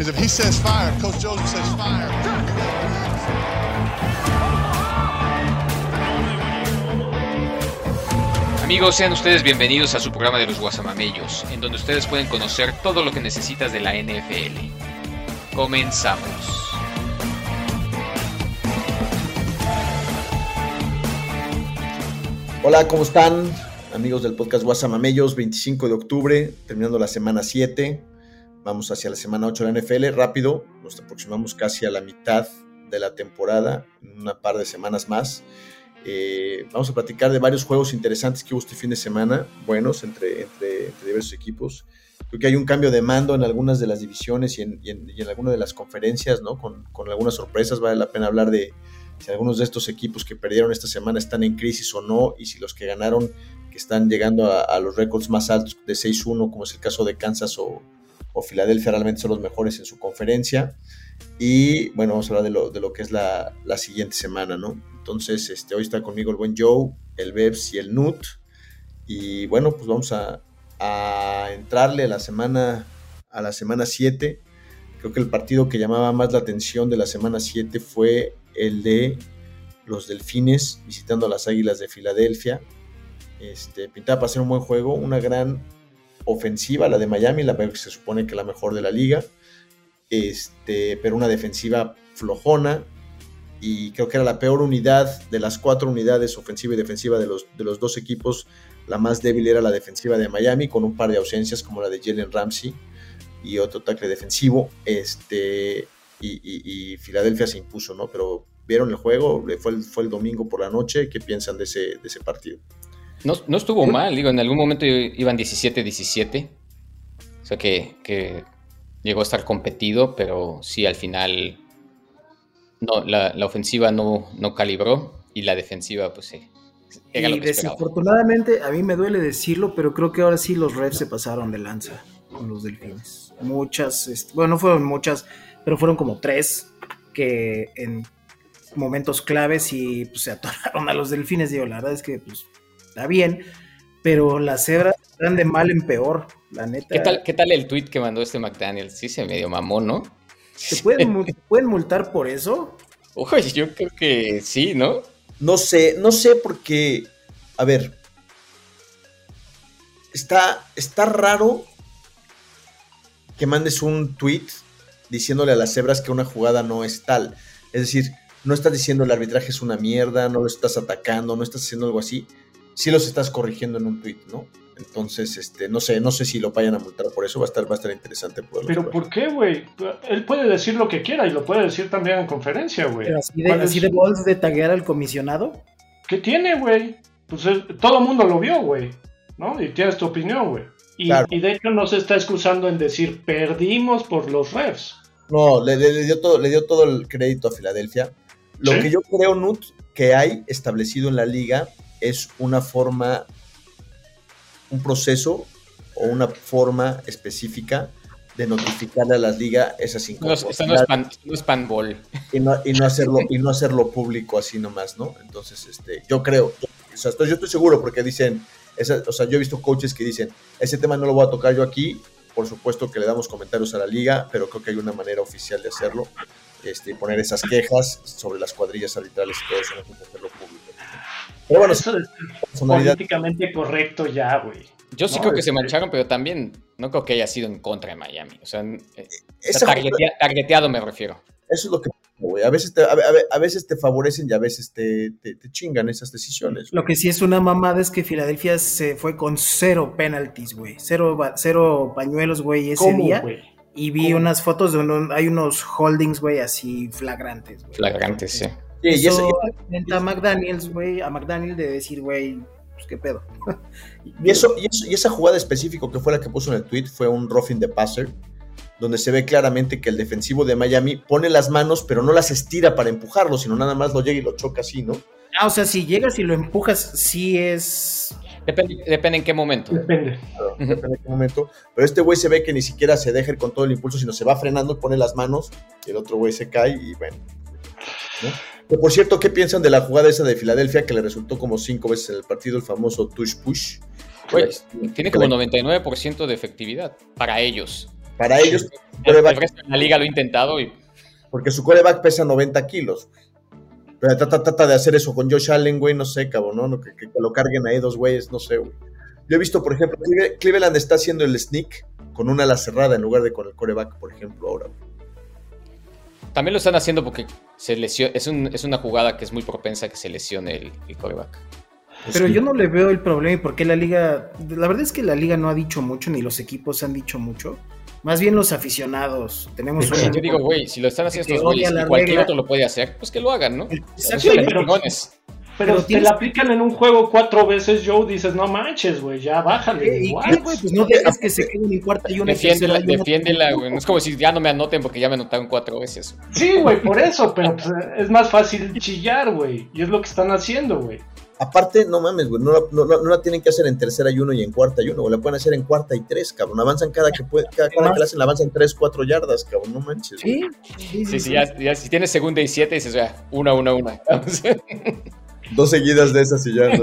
Because if he says fire, Coach Joseph says fire. Amigos, sean ustedes bienvenidos a su programa de los Guasamamellos, en donde ustedes pueden conocer todo lo que necesitas de la NFL. Comenzamos. Hola, ¿cómo están? Amigos del podcast Guasamamellos, 25 de octubre, terminando la semana 7. Vamos hacia la semana 8 de la NFL. Rápido, nos aproximamos casi a la mitad de la temporada, una par de semanas más. Eh, vamos a platicar de varios juegos interesantes que hubo este fin de semana, buenos entre, entre, diversos equipos. Creo que hay un cambio de mando en algunas de las divisiones y en, y en, y de las conferencias, ¿no? Con, con, algunas sorpresas. Vale la pena hablar de si algunos de estos equipos que perdieron esta semana están en crisis o no, y si los que ganaron, que están llegando a los récords más altos de 6-1, como es el caso de Kansas o, o Filadelfia, realmente son los mejores en su conferencia. Y bueno, vamos a hablar de lo, de lo que es la, la siguiente semana, ¿no? Entonces, este, hoy está conmigo el buen Joe, el Bebs y el Nut. Y bueno, pues vamos a, a entrarle a la semana a la semana 7. Creo que el partido que llamaba más la atención de la semana 7 fue el de los Delfines visitando a las Águilas de Filadelfia. Este, pintaba para ser un buen juego, una gran ofensiva, la de Miami, la que se supone que la mejor de la liga, este, pero una defensiva flojona, y creo que era la peor unidad de las cuatro unidades ofensiva y defensiva de los, de los dos equipos. La más débil era la defensiva de Miami, con un par de ausencias como la de Jalen Ramsey y otro tackle defensivo. Este, y, y, Filadelfia se impuso, ¿no? Pero vieron el juego, fue el, fue el domingo por la noche. ¿Qué piensan de ese, de ese partido? No, no estuvo mal, digo, en algún momento iban 17-17. O sea que, que llegó a estar competido, pero sí al final no, la, la, ofensiva no, no calibró y la defensiva, pues sí. Y desafortunadamente, a mí me duele decirlo, pero creo que ahora sí los refs se pasaron de lanza con los delfines. Muchas, bueno, no fueron muchas, pero fueron como tres que en momentos claves y pues, se atoraron a los delfines. Digo, la verdad es que pues, está bien, pero las cebras están de mal en peor, la neta. ¿Qué tal, qué tal el tweet que mandó este McDaniel? Sí, se medio mamó, ¿no? ¿Te pueden, ¿Te pueden multar por eso? Uy, yo creo que sí, ¿no? No sé, no sé porque, a ver, está, está raro que mandes un tweet diciéndole a las cebras que una jugada no es tal. Es decir, no estás diciendo el arbitraje es una mierda, no lo estás atacando, no estás haciendo algo así. Sí los estás corrigiendo en un tweet, ¿no? Entonces, este, no sé, no sé si lo vayan a multar por eso, va a estar, va a estar interesante poderlo Pero. ¿por qué, güey? Él puede decir lo que quiera y lo puede decir también en conferencia, güey. Así de, así de bols de taguear al comisionado. ¿Qué tiene, güey? Pues él, todo el mundo lo vio, güey. ¿No? Y tienes tu opinión, güey. Y, claro. y, de hecho no se está excusando en decir perdimos por los refs. No, le, le, le dio, todo, le dio todo el crédito a Filadelfia. Lo ¿Sí? que yo creo, Nut, que hay establecido en la liga es una forma un proceso o una forma específica de notificarle a las ligas esas inconformidades. No, no, es pan, no es panball. Y no, y, no hacerlo, y no hacerlo público así nomás, ¿no? Entonces, este, yo creo, o sea, estoy, yo estoy seguro porque dicen, esa, o sea, yo he visto coaches que dicen, ese tema no lo voy a tocar yo aquí, por supuesto que le damos comentarios a la liga, pero creo que hay una manera oficial de hacerlo, este, poner esas quejas sobre las cuadrillas arbitrales y todo eso, no hacerlo público. Pero bueno, eso es políticamente correcto ya, güey. Yo sí no, creo que se mancharon, pero también no creo que haya sido en contra de Miami. O sea, targetea, targeteado me refiero. Eso es lo que, güey. A veces te, a, a, veces te favorecen y a veces te, te, te, chingan esas decisiones. Lo que sí es una mamada es que Filadelfia se fue con cero penalties, güey. Cero, cero pañuelos, güey, ese ¿Cómo, día. Wey? Y vi ¿Cómo? unas fotos de hay unos holdings, güey, así flagrantes. Wey. Flagrantes, sí. Sí, y eso, y eso a McDaniels, güey, a McDaniel de decir, güey, pues qué pedo. y, eso, y, eso, y esa jugada específica que fue la que puso en el tweet fue un roughing the passer, donde se ve claramente que el defensivo de Miami pone las manos, pero no las estira para empujarlo, sino nada más lo llega y lo choca así, ¿no? Ah, o sea, si llegas y lo empujas, sí es. Depende, depende en qué momento. Depende. Claro, depende en qué momento. Pero este güey se ve que ni siquiera se deja ir con todo el impulso, sino se va frenando, pone las manos, y el otro güey se cae y bueno. Por cierto, ¿qué piensan de la jugada esa de Filadelfia que le resultó como cinco veces en el partido el famoso tush push? Tiene como 99% de efectividad para ellos. Para ellos, el, resto de la liga lo ha intentado y... Porque su coreback pesa 90 kilos. Pero trata, trata, de hacer eso con Josh Allen, güey, no sé, cabrón, ¿no? Que, que, lo carguen ahí dos güeyes, no sé, güey. Yo he visto, por ejemplo, Cleveland está haciendo el sneak con una ala cerrada en lugar de con el coreback, por ejemplo, ahora. También lo están haciendo porque se lesiona, es, un, es, una jugada que es muy propensa a que se lesione el, el coreback. Pero yo no le veo el problema y por qué la liga. La verdad es que la liga no ha dicho mucho, ni los equipos han dicho mucho. Más bien los aficionados. Tenemos Yo digo, güey, si lo están haciendo estos güeyes y cualquier otro lo puede hacer, pues que lo hagan, ¿no? Pero, pero te la aplican en un juego cuatro veces, Joe, dices, no manches, güey, ya bájale. ¿Y qué, güey? Pues no dejas que se queden en cuarta y una. Defiéndela, defiéndela, güey. No es como si ya no me anoten porque ya me anotaron cuatro veces. Sí, güey, por eso, pero pues, es más fácil chillar, güey. Y es lo que están haciendo, güey. Aparte, no mames, güey, no, no, no, la tienen que hacer en tercera y uno y en cuarta y uno, güey, la pueden hacer en cuarta y tres, cabrón. Avanzan cada que puede, cada, cada que la hacen, la avanzan tres, cuatro yardas, cabrón, no manches. Sí, sí, sí, sí, ya, ya, si tienes segunda y siete, dices, ya, una, una, una. Dos seguidas de esas y ya.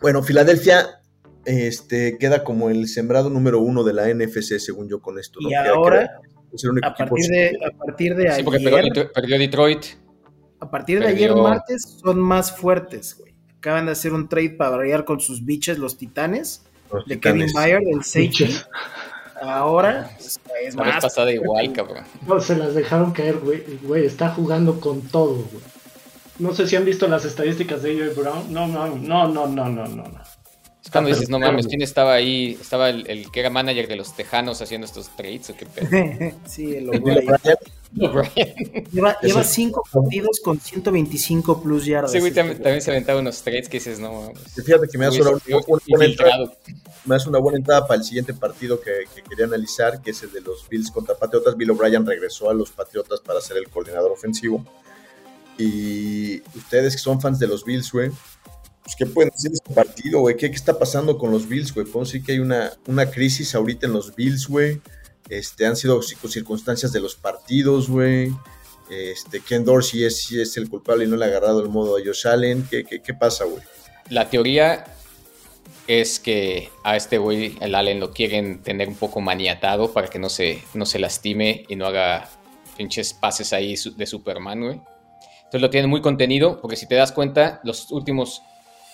bueno, Filadelfia este, queda como el sembrado número uno de la NFC, según yo, con esto. ¿no? Y ahora, a, partir de, a partir de sí, porque perdió, perdió Detroit a partir de ayer martes son más fuertes, güey. Acaban de hacer un trade para variar con sus biches los titanes. de Kevin Mayer, del Safety. Ahora es, es más. pasada igual, cabrón. No, se las dejaron caer, güey. Güey, está jugando con todo, güey. No sé si han visto las estadísticas de AJ Brown. No, no, no, no, no, no, no. Es cuando dices, no mames, ¿quién estaba ahí? ¿Estaba el, que era manager de los Tejanos haciendo estos trades o qué pedo? sí, el lleva, lleva cinco partidos con 125 plus yardas. Sí, güey, también, se aventaba unos trades que dices, no mames. Fíjate que me hace una, buena entrada, me hace una buena entrada para el siguiente partido que, que, quería analizar, que es el de los Bills contra Patriotas. Bill O'Brien regresó a los Patriotas para ser el coordinador ofensivo. Y ustedes que son fans de los Bills, güey, pues, ¿qué pueden decir de este partido, güey? ¿Qué, está pasando con los Bills, güey? Podemos decir que hay una, una crisis ahorita en los Bills, güey. Este, han sido circunstancias de los partidos, güey. Este, Ken Dorsey es, es el culpable y no le ha agarrado el modo a Josh Allen. ¿Qué, qué, pasa, güey? La teoría es que a este güey, el Allen, lo quieren tener un poco maniatado para que no se, no se lastime y no haga pinches pases ahí de Superman, güey. Entonces lo tienen muy contenido, porque si te das cuenta, los últimos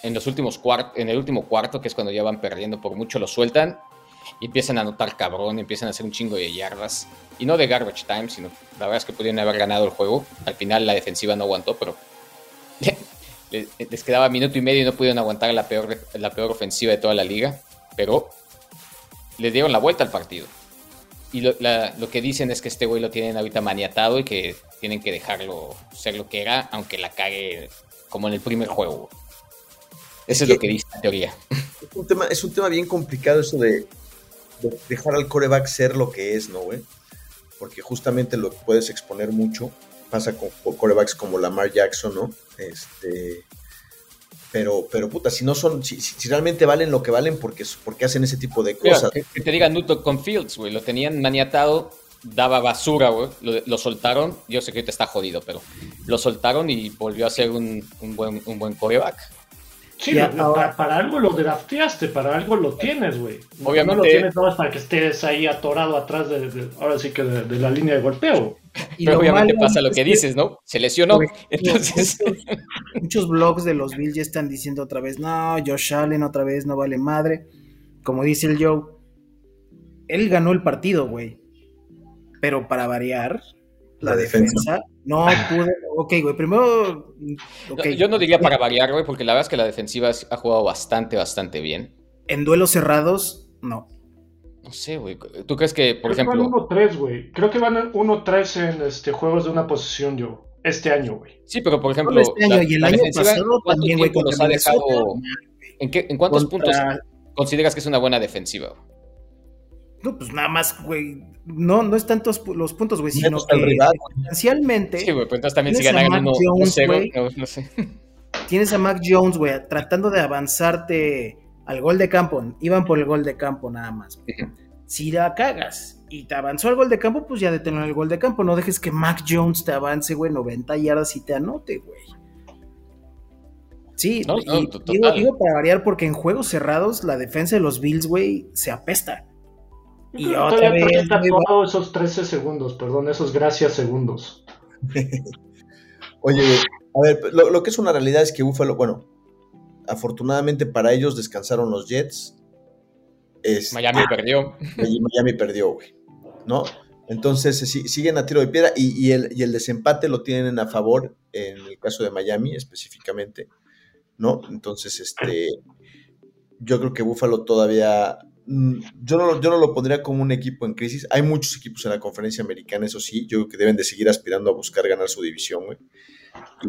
en los últimos en el último cuarto, que es cuando ya van perdiendo por mucho, lo sueltan y empiezan a anotar cabrón, empiezan a hacer un chingo de yardas. Y no de garbage time, sino la verdad es que pudieron haber ganado el juego. Al final la defensiva no aguantó, pero les quedaba minuto y medio y no pudieron aguantar la peor, la peor ofensiva de toda la liga. Pero les dieron la vuelta al partido. Y lo, lo que dicen es que este güey lo tienen ahorita maniatado y que tienen que dejarlo ser lo que era, aunque la cague como en el primer juego. Eso es, lo que dice la teoría. Es un, tema, es un tema bien complicado eso de, dejar al coreback ser lo que es, ¿no, güey? Porque justamente lo puedes exponer mucho. Pasa con, corebacks como Lamar Jackson, ¿no? Este. Pero, pero puta, si no son, si, realmente valen lo que valen, porque, porque hacen ese tipo de cosas. que, te digan Newton con Fields, güey, lo tenían maniatado, daba basura, güey, lo, soltaron, yo sé que te está jodido, pero lo soltaron y volvió a ser un, un buen, un buen coreback. Sí, para, algo lo drafteaste, para algo lo tienes, güey. Obviamente. No lo tienes nada para que estés ahí atorado atrás de, ahora sí que de, la línea de golpeo. Y Pero obviamente pasa lo que dices, ¿no? Se lesionó. Entonces... Muchos, blogs de los Bills ya están diciendo otra vez, no, Josh Allen otra vez no vale madre. Como dice el Joe, él ganó el partido, güey. Pero para variar, la, defensa. No pude. Ok, güey, primero. Yo no diría para variar, güey, porque la verdad es que la defensiva ha jugado bastante, bastante bien. En duelos cerrados, no. No sé, güey. ¿Tú crees que, por Creo ejemplo. Que van 1-3, güey. Creo que van 1-3 en este, juegos de una posición, yo. Este año, güey. Sí, pero por ejemplo. Este año y el año pasado también, güey, los ha dejado. ¿En, qué, ¿En cuántos puntos consideras que es una buena defensiva? No, pues nada más, güey. No, no es tantos los puntos, güey, sino que potencialmente. Sí, güey, pues entonces también si ganan uno, Jones, no, no, sé. Tienes a Mac Jones, güey, tratando de avanzarte al gol de campo. Iban por el gol de campo nada más. Si la cagas y te avanzó al gol de campo, pues ya detener el gol de campo. No dejes que Mac Jones te avance, güey, 90 yardas y te anote, güey. Sí, digo, para variar, porque en juegos cerrados la defensa de los Bills, güey, se apesta. Y otra vez. esos 13 segundos, perdón, esos gracias segundos. Oye, a ver, lo, que es una realidad es que Buffalo, bueno, afortunadamente para ellos descansaron los Jets. Miami perdió. Miami perdió, güey. ¿No? Entonces siguen a tiro de piedra y, el, y, el, desempate lo tienen a favor en el caso de Miami específicamente, ¿no? Entonces, este, yo creo que Buffalo todavía, mm, yo no, yo no lo pondría como un equipo en crisis. Hay muchos equipos en la conferencia americana, eso sí, yo creo que deben de seguir aspirando a buscar ganar su división, güey.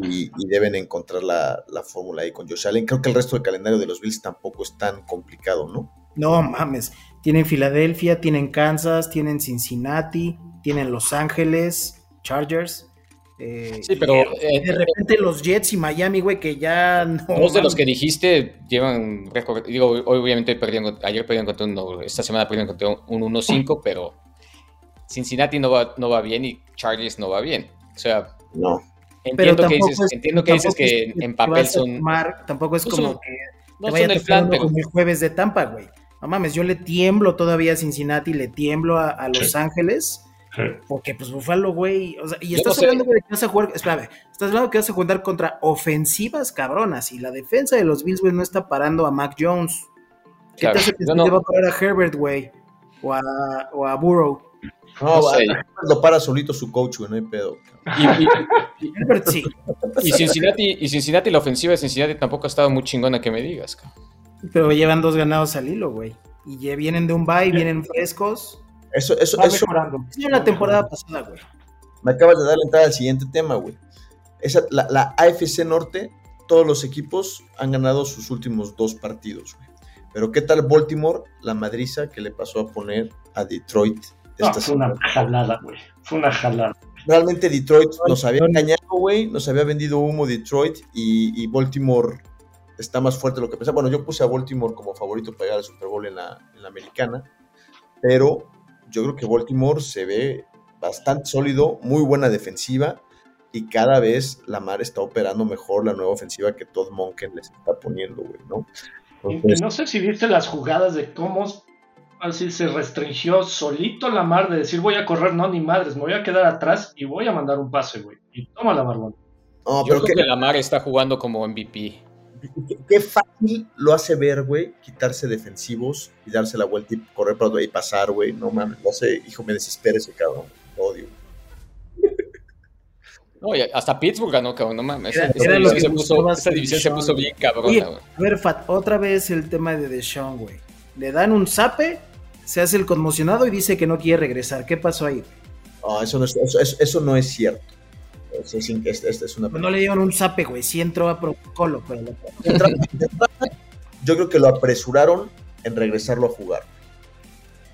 Y, deben encontrar la, la fórmula ahí con Josh Allen. Creo que el resto del calendario de los Bills tampoco es tan complicado, ¿no? No mames. Tienen Filadelfia, tienen Kansas, tienen Cincinnati, tienen Los Ángeles, Chargers. Eh, sí, pero. de eh, repente los Jets y Miami, güey, que ya no. Dos de los que dijiste llevan récord. Digo, hoy obviamente perdieron. Ayer perdieron contra uno. Esta semana perdieron contra un 1-5, pero. Cincinnati no va, no va bien y Chargers no va bien. O sea. No. Entiendo que dices, entiendo que, dices que, en papel son. tampoco es como que. No son el plan, pero. Como el jueves de Tampa, güey. No mames, yo le tiemblo todavía a Cincinnati, le tiemblo a, Los Ángeles. Porque, pues, Buffalo, güey. O sea, y estás hablando de que vas a jugar. Espérame, estás hablando que vas a jugar contra ofensivas cabronas. Y la defensa de los Bills, güey, no está parando a Mac Jones. ¿Qué te hace que va a parar a Herbert, güey? O a, o a Burrow. No, lo para solito su coach, güey, no hay pedo. Y, Herbert sí. Y Cincinnati, y Cincinnati, la ofensiva de Cincinnati tampoco ha estado muy chingona que me digas, cabrón. Pero llevan dos ganados al hilo, güey. Y ya vienen de un bye, vienen frescos. Eso, eso, eso. Es la temporada pasada, güey. Me acabas de dar la entrada al siguiente tema, güey. Esa, la, la AFC Norte, todos los equipos han ganado sus últimos dos partidos, güey. Pero ¿qué tal Baltimore, la madriza que le pasó a poner a Detroit? Esta fue una jalada, güey. Fue una jalada. Realmente Detroit nos había engañado, güey. Nos había vendido humo Detroit y, y Baltimore está más fuerte de lo que pensaba. Bueno, yo puse a Baltimore como favorito para llegar al Super Bowl en la, americana, pero yo creo que Baltimore se ve bastante sólido, muy buena defensiva y cada vez la Mar está operando mejor la nueva ofensiva que Todd Monken les está poniendo, güey, ¿no? no sé si viste las jugadas de cómo así se restringió solito la Mar de decir voy a correr, no, ni madres, me voy a quedar atrás y voy a mandar un pase, güey. Y toma la barbón. No, pero que, la Mar está jugando como MVP qué, fácil lo hace ver, güey, quitarse defensivos y darse la vuelta y correr para y pasar, güey. No mames, no sé, hijo, me desespera ese cabrón. odio. No, hasta Pittsburgh ganó, cabrón, no mames. esa, división, se puso, esa división se puso bien cabrón. a ver, Fat, otra vez el tema de Deshaun, güey. Le dan un zape, se hace el conmocionado y dice que no quiere regresar. ¿Qué pasó ahí? No, eso no es, eso, eso no es cierto. No le dieron un zape, güey. Sí entró a protocolo, pero. Yo creo que lo apresuraron en regresarlo a jugar.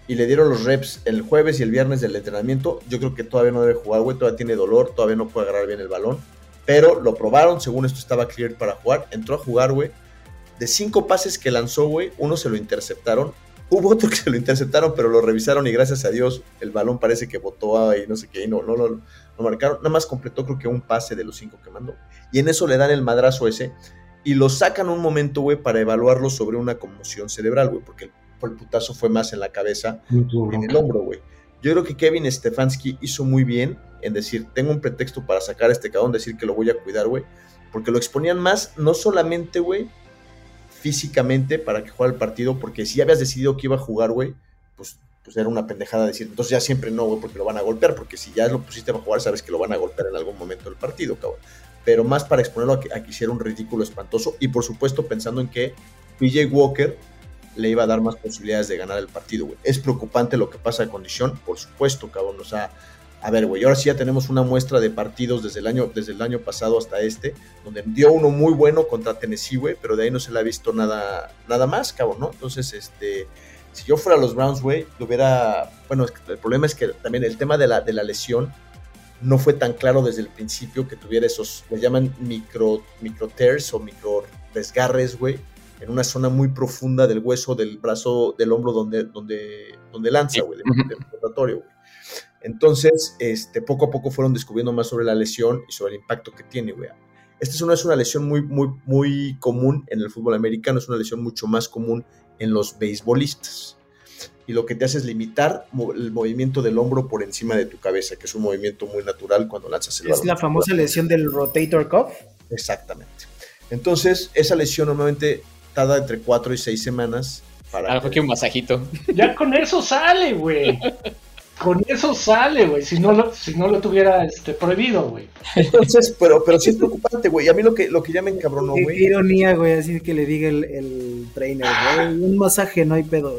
Y le dieron los reps el jueves y el viernes del entrenamiento. Yo creo que todavía no debe jugar, güey. Todavía tiene dolor, todavía no puede agarrar bien el balón. Pero lo probaron, según esto estaba clear para jugar. Entró a jugar, güey. De cinco pases que lanzó, güey, uno se lo interceptaron. Hubo otro que se lo interceptaron, pero lo revisaron y gracias a Dios el balón parece que botó ahí, no sé qué, y no, no, no, lo marcaron, nada más completó creo que un pase de los cinco que mandó. Y en eso le dan el madrazo ese y lo sacan un momento, güey, para evaluarlo sobre una conmoción cerebral, güey, porque el, putazo fue más en la cabeza que en el hombro, güey. Yo creo que Kevin Stefanski hizo muy bien en decir, tengo un pretexto para sacar a este cabrón, decir que lo voy a cuidar, güey, porque lo exponían más, no solamente, güey, físicamente para que jugara el partido, porque si habías decidido que iba a jugar, güey, pues pues era una pendejada decir, entonces ya siempre no, güey, porque lo van a golpear, porque si ya lo pusiste a jugar, sabes que lo van a golpear en algún momento del partido, cabrón. Pero más para exponerlo a que, a hiciera un ridículo espantoso y por supuesto pensando en que PJ Walker le iba a dar más posibilidades de ganar el partido, güey. Es preocupante lo que pasa de condición, por supuesto, cabrón. O sea, a ver, güey, ahora sí ya tenemos una muestra de partidos desde el año, desde el año pasado hasta este, donde dio uno muy bueno contra Tennessee, güey, pero de ahí no se le ha visto nada, nada más, cabrón, ¿no? Entonces, este, si yo fuera los Browns, güey, lo hubiera. Bueno, el problema es que también el tema de la, de la lesión no fue tan claro desde el principio que tuviera esos, le llaman micro, micro tears o micro desgarres, güey, en una zona muy profunda del hueso del brazo, del hombro donde, donde, donde lanza, güey, del, rotatorio, güey. Entonces, este, poco a poco fueron descubriendo más sobre la lesión y sobre el impacto que tiene, güey. Esta no es una lesión muy, muy, muy común en el fútbol americano, es una lesión mucho más común en los beisbolistas. Y lo que te hace es limitar el movimiento del hombro por encima de tu cabeza, que es un movimiento muy natural cuando lanzas el balón. Es la famosa lesión del rotator cuff. Exactamente. Entonces, esa lesión normalmente tarda entre 4 y 6 semanas. Para Algo que un masajito. Ya con eso sale, güey. Con eso sale, güey. Si no lo, si no lo tuviera este, prohibido, güey. Entonces, pero, pero sí es preocupante, güey. A mí lo que, lo que ya me encabronó, güey. Qué ironía, güey, así que le diga el, el trainer, güey. Un masaje, no hay pedo.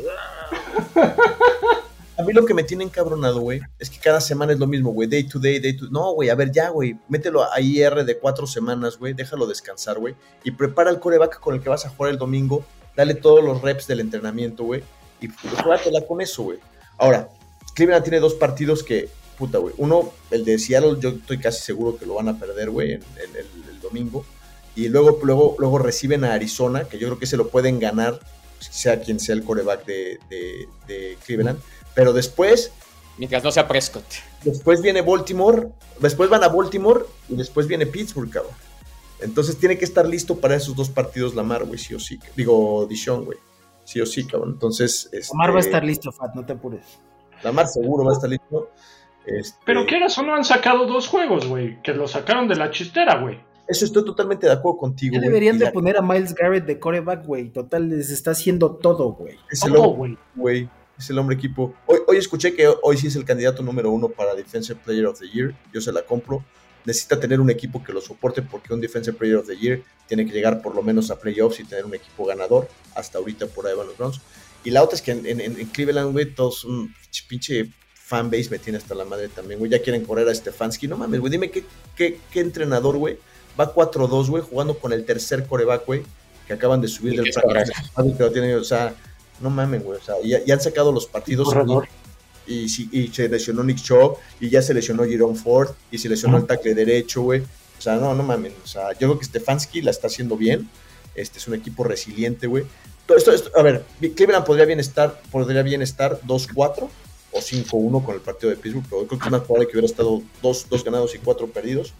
A mí lo que me tiene encabronado, güey, es que cada semana es lo mismo, güey. Day to day, day to No, güey, a ver, ya, güey. Mételo a IR de cuatro semanas, güey. Déjalo descansar, güey. Y prepara el coreback con el que vas a jugar el domingo. Dale todos los reps del entrenamiento, güey. Y juégatela con eso, güey. Ahora, Cleveland tiene dos partidos que, puta, güey. Uno, el de Seattle, yo estoy casi seguro que lo van a perder, güey, en, el, domingo. Y luego, luego, luego reciben a Arizona, que yo creo que se lo pueden ganar, sea quien sea el coreback de, de Cleveland. Pero después. Mientras no sea Prescott. Después viene Baltimore. Después van a Baltimore y después viene Pittsburgh, cabrón. Entonces tiene que estar listo para esos dos partidos Lamar, güey, sí o sí. Digo, Dishon, güey. Sí o sí, cabrón. Entonces. Lamar va a este, estar listo, Fat, no te apures. Lamar seguro va a estar listo. Este, Pero qué o no han sacado dos juegos, güey. Que lo sacaron de la chistera, güey. Eso estoy totalmente de acuerdo contigo. Ya deberían de poner a Miles Garrett de coreback, güey. Total, les está haciendo todo, güey. Todo, güey es el hombre equipo. Hoy, hoy escuché que hoy sí es el candidato número uno para Defensive Player of the Year. Yo se la compro. Necesita tener un equipo que lo soporte porque un Defensive Player of the Year tiene que llegar por lo menos a playoffs y tener un equipo ganador. Hasta ahorita por ahí van los Browns. Y la otra es que en, Cleveland, güey, todos un pinche fanbase me tiene hasta la madre también, güey. Ya quieren correr a Stefanski. No mames, güey. Dime qué, qué, qué entrenador, güey. Va 4-2, güey, jugando con el tercer coreback, güey, que acaban de subir del practice. O sea, no mamen, güey. O sea, ya, han sacado los partidos. Y, y, se lesionó Nick Chubb, y ya se lesionó Jerome Ford, y se lesionó el tackle derecho, güey. O sea, no, no mamen. O sea, yo creo que Stefanski la está haciendo bien. Este es un equipo resiliente, güey. Esto, esto, a ver, Cleveland podría bien estar, podría bien estar 2-4 o 5-1 con el partido de Pittsburgh, pero creo que es más probable que hubiera estado 2 dos, ganados y 4 perdidos.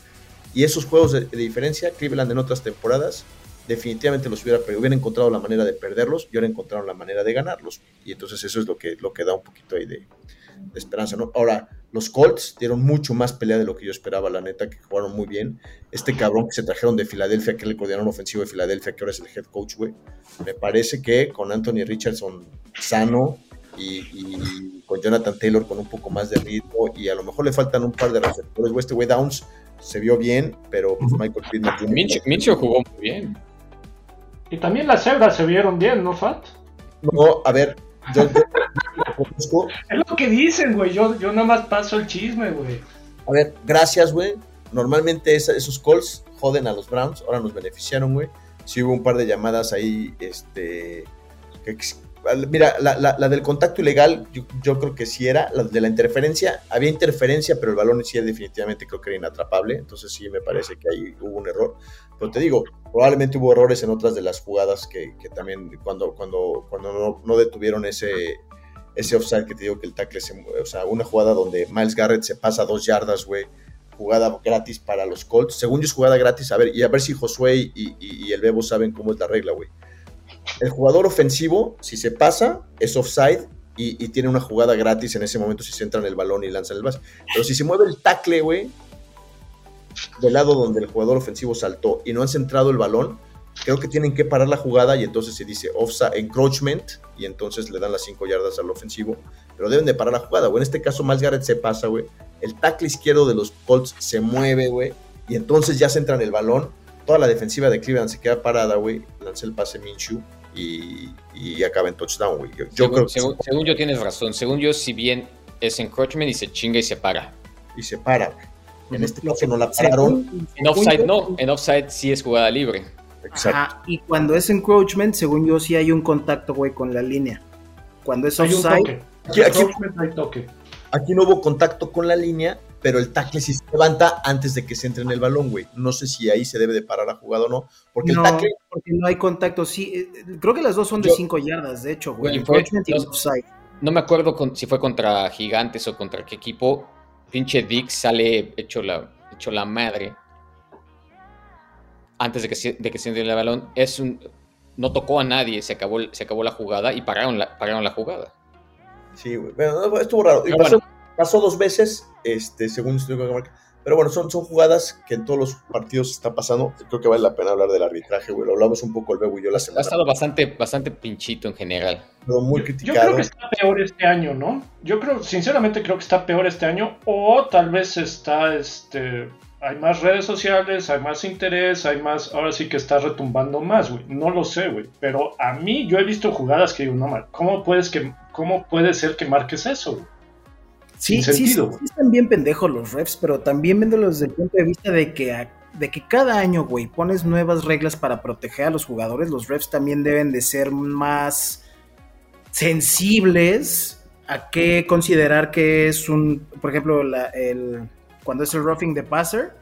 Y esos juegos de, de, diferencia, Cleveland en otras temporadas definitivamente los hubiera, hubiera encontrado la manera de perderlos y ahora encontraron la manera de ganarlos. Y entonces eso es lo que, lo que da un poquito ahí de, esperanza. ¿no? Ahora, los Colts dieron mucho más pelea de lo que yo esperaba, la neta, que jugaron muy bien. Este cabrón que se trajeron de Filadelfia, que es el coordinador ofensivo de Filadelfia, que ahora es el head coach, güey. Me parece que con Anthony Richardson sano y, con Jonathan Taylor con un poco más de ritmo y a lo mejor le faltan un par de receptores, güey. Este güey Downs se vio bien, pero pues, Michael Pittman... Mincho jugó muy bien. Y también las cebras se vieron bien, ¿no, Fat? No, a ver, yo, Es lo que dicen, güey. Yo, yo nada más paso el chisme, güey. A ver, gracias, güey. Normalmente esos calls joden a los Browns. Ahora nos beneficiaron, güey. Sí hubo un par de llamadas ahí, este, que, Mira, la, del contacto ilegal, yo, creo que sí era. La de la interferencia, había interferencia, pero el balón sí definitivamente creo que era inatrapable. Entonces sí me parece que ahí hubo un error. Pero te digo, probablemente hubo errores en otras de las jugadas que, también cuando, cuando, cuando no, detuvieron ese, ese offside que te digo que el tackle se O sea, una jugada donde Miles Garrett se pasa dos yardas, güey. Jugada gratis para los Colts. Según yo es jugada gratis. A ver, y a ver si Josué y el Bebo saben cómo es la regla, güey el jugador ofensivo, si se pasa, es offside y, tiene una jugada gratis en ese momento si se entra en el balón y lanza el base. Pero si se mueve el tackle, güey, del lado donde el jugador ofensivo saltó y no han centrado el balón, creo que tienen que parar la jugada y entonces se dice offside, encroachment y entonces le dan las 5 yardas al ofensivo. Pero deben de parar la jugada, güey. En este caso, Miles Garrett se pasa, güey. El tackle izquierdo de los Colts se mueve, güey. Y entonces ya se entra en el balón. Toda la defensiva de Cleveland se queda parada, güey. Lanza el pase Minshew y, acaba en touchdown, güey. Yo, según, según, yo tienes razón. Según yo, si bien es encroachment y se chinga y se para. Y se para, En este caso no la pararon. En offside no, en offside sí es jugada libre. Exacto. y cuando es encroachment, según yo, sí hay un contacto, güey, con la línea. Cuando es offside... Aquí, aquí no hubo contacto con la línea, pero el tackle sí se levanta antes de que se entre en el balón, güey. No sé si ahí se debe de parar la jugada o no, porque no, el tackle... porque no hay contacto, sí, eh, creo que las dos son de 5 yardas, de hecho, güey. no, me acuerdo si fue contra Gigantes o contra qué equipo, pinche Dick sale hecho la, hecho la madre. antes de que, se- de que se el balón, es un, no tocó a nadie, se acabó, se acabó la jugada y pararon la, pararon la jugada. Sí, güey. Bueno, no, estuvo raro. Y pasó, bueno. Pasó dos veces, este, según estoy con la marca. Pero bueno, son, son jugadas que en todos los partidos está pasando. Creo que vale la pena hablar del arbitraje, güey. Lo hablamos un poco el Bebo y yo la Ha semana. estado bastante, bastante pinchito en general. Pero muy Yo- Yo criticado. creo que está peor este año, ¿no? Yo creo, sinceramente creo que está peor este año. O tal vez está, este, hay más redes sociales, hay más interés, hay más, ahora sí que está retumbando más, güey. No lo sé, güey. Pero a mí yo he visto jugadas que digo, no, mal, ¿cómo puedes que, cómo puede ser que marques eso? güey? Sí, sí, sí, están bien pendejos los refs, pero también viéndolo desde el punto de vista de que, de que cada año, güey, pones nuevas reglas para proteger a los jugadores, los refs también deben de ser más sensibles a qué considerar que es un, por ejemplo, la- el, cuando es el roughing de passer,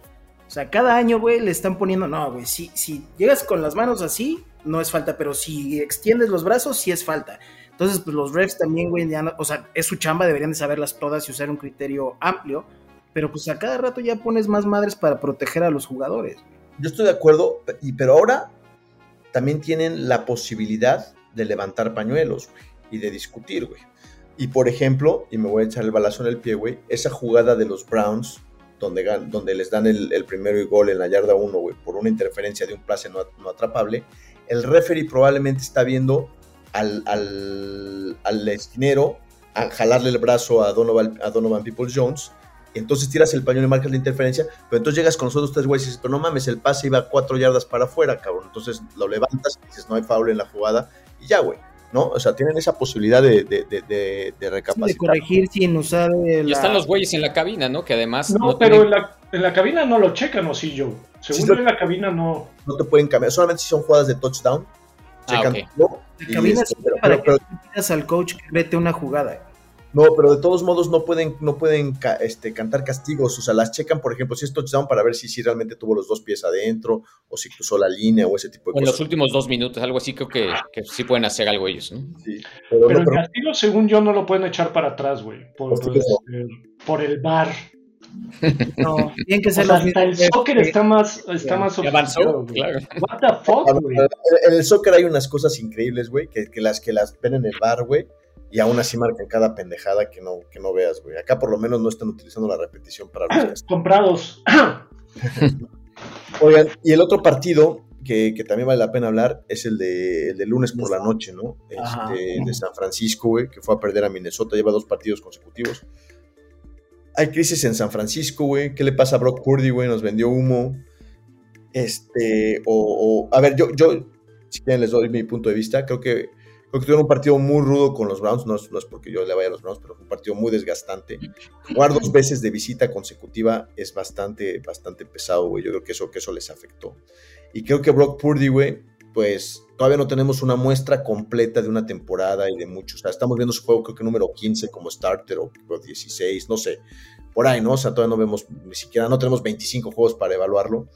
o sea, cada año, güey, le están poniendo, no, güey, si, si llegas con las manos así, no es falta, pero si extiendes los brazos, sí es falta. Entonces, pues los refs también, güey, ya o sea, es su chamba, deberían de saberlas todas y usar un criterio amplio, pero pues a cada rato ya pones más madres para proteger a los jugadores. Yo estoy de acuerdo, y, pero ahora también tienen la posibilidad de levantar pañuelos güey, y de discutir, güey. Y por ejemplo, y me voy a echar el balazo en el pie, güey, esa jugada de los Browns, donde, donde les dan el, el primero y gol en la yarda 1, güey, por una interferencia de un pase no, no atrapable, el referee probablemente está viendo al, al, al esquinero a jalarle el brazo a Donovan, a Donovan Peoples Jones. Entonces tiras el pañuelo y marcas la interferencia, pero entonces llegas con los otros tres güeyes y dices, pero no mames, el pase iba cuatro yardas para afuera, cabrón. Entonces lo levantas y dices, no hay foul en la jugada y ya, güey. ¿No? O sea, tienen esa posibilidad de, de, de, de, de Sí, de recapacitar. corregir sin usar eh, Y la- están los güeyes en la cabina, ¿no? Que además No, no pero tienen- en la, en la cabina no lo checan, ¿o sí, yo? Según Sí, yo en la cabina no. No te pueden cambiar, solamente si son jugadas de touchdown. Ah, checan ok. todo, y cabina este, pero- para pero- pero- que tú pidas al coach que vete una jugada. No, pero de todos modos no pueden, no pueden ca- este, cantar castigos, o sea, las checan, por ejemplo, si es touchdown para ver si, si realmente tuvo los dos pies adentro, o si cruzó la línea, o ese tipo de o en los cosas. últimos dos minutos, algo así, creo que, que sí pueden hacer algo ellos, ¿no? Sí, pero, Pero no, el pero- castigo, según yo, no lo pueden echar para atrás, güey. Por, este, por el bar. No, tienen que sea, los hasta el soccer está más, está más avanzó, claro. What the fuck, güey. en el soccer hay unas cosas increíbles, güey, que, que las que las ven en el bar, güey, y aún así marcan cada pendejada que no, que no veas, güey. Acá por lo menos no están utilizando la repetición para los. Comprados. Oigan, y el otro partido que, que también vale la pena hablar es el de, el de lunes por la noche, ¿no? Este, de San Francisco, güey, que fue a perder a Minnesota, lleva dos partidos consecutivos. Hay crisis en San Francisco, güey. ¿Qué le pasa a Brock Purdy, güey? Nos vendió humo. Este, o, o- a ver, yo, yo, si quieren les doy mi punto de vista. Creo que, creo que tuvieron un partido muy rudo con los Browns. No es, no es porque yo le vaya a los Browns, pero fue un partido muy desgastante. Jugar dos veces de visita consecutiva es bastante, bastante pesado, güey. Yo creo que eso, que eso les afectó. Y creo que Brock Purdy, güey, pues todavía no tenemos una muestra completa de una temporada y de muchos. O sea, estamos viendo su juego, creo que número 15 como starter o, o 16, no sé. Por ahí, ¿no? O sea, todavía no vemos, ni siquiera, no tenemos 25 juegos para evaluarlo.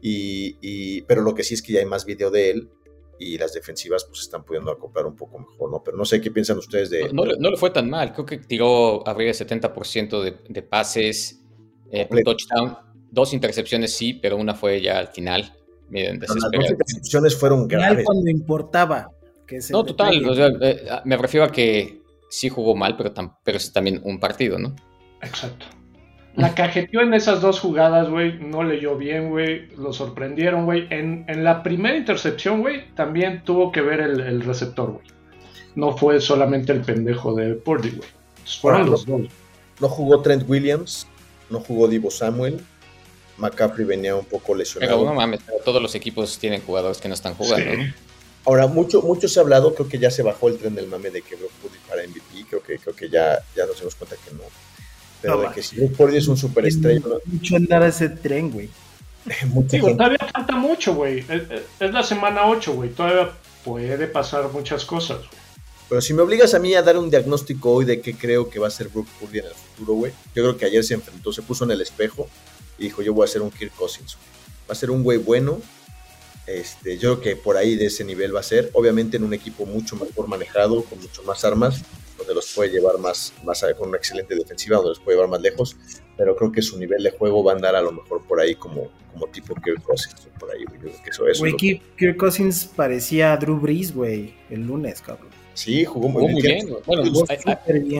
Y, y- pero lo que sí es que ya hay más video de él y las defensivas pues están pudiendo acoplar un poco mejor, ¿no? Pero no sé qué piensan ustedes de... No, no le- no le fue tan mal, creo que tiró arriba del 70% de, de pases, eh, un Completo. touchdown, dos intercepciones sí, pero una fue ya al final. Las dos intercepciones fueron graves. cuando importaba. Que No, total, play. o sea, eh, me refiero a que sí jugó mal, pero, tam- pero es también un partido, ¿no? Exacto. La cajeteó en esas dos jugadas, güey. No leyó bien, güey. Lo sorprendieron, güey. En, en la primera intercepción, güey, también tuvo que ver el, el receptor, güey. No fue solamente el pendejo de Purdy, güey. Fueron los dos. No jugó Trent Williams, no jugó Divo Samuel. McCaffrey venía un poco lesionado. Pero no mames, pero todos los equipos tienen jugadores que no están jugando, Sí. Ahora, mucho, mucho se ha hablado, creo que ya se bajó el tren del mame de que Brock Purdy para MVP, creo que, creo que ya, ya nos dimos cuenta que no. Pero No de que si Brock Purdy es un superestrella, ¿no? Mucho andar a ese tren, güey. gente- todavía falta mucho, güey. Es, la semana 8, güey. Todavía puede pasar muchas cosas, güey. Pero si me obligas a mí a dar un diagnóstico hoy de qué creo que va a ser Brock Purdy en el futuro, güey, yo creo que ayer se enfrentó, se puso en el espejo y dijo, yo voy a ser un Kirk Cousins. Va a ser un güey bueno, Este, yo creo que por ahí de ese nivel va a ser, obviamente en un equipo mucho mejor manejado, con mucho más armas, donde los puede llevar más, más con una excelente defensiva, donde los puede llevar más lejos, pero creo que su nivel de juego va a andar a lo mejor por ahí como, como tipo Kirk Cousins, por ahí, Yo creo que eso es. Güey, Kirk Cousins parecía Drew Brees, güey, el lunes, cabrón. Sí, jugó muy, bien. Bueno,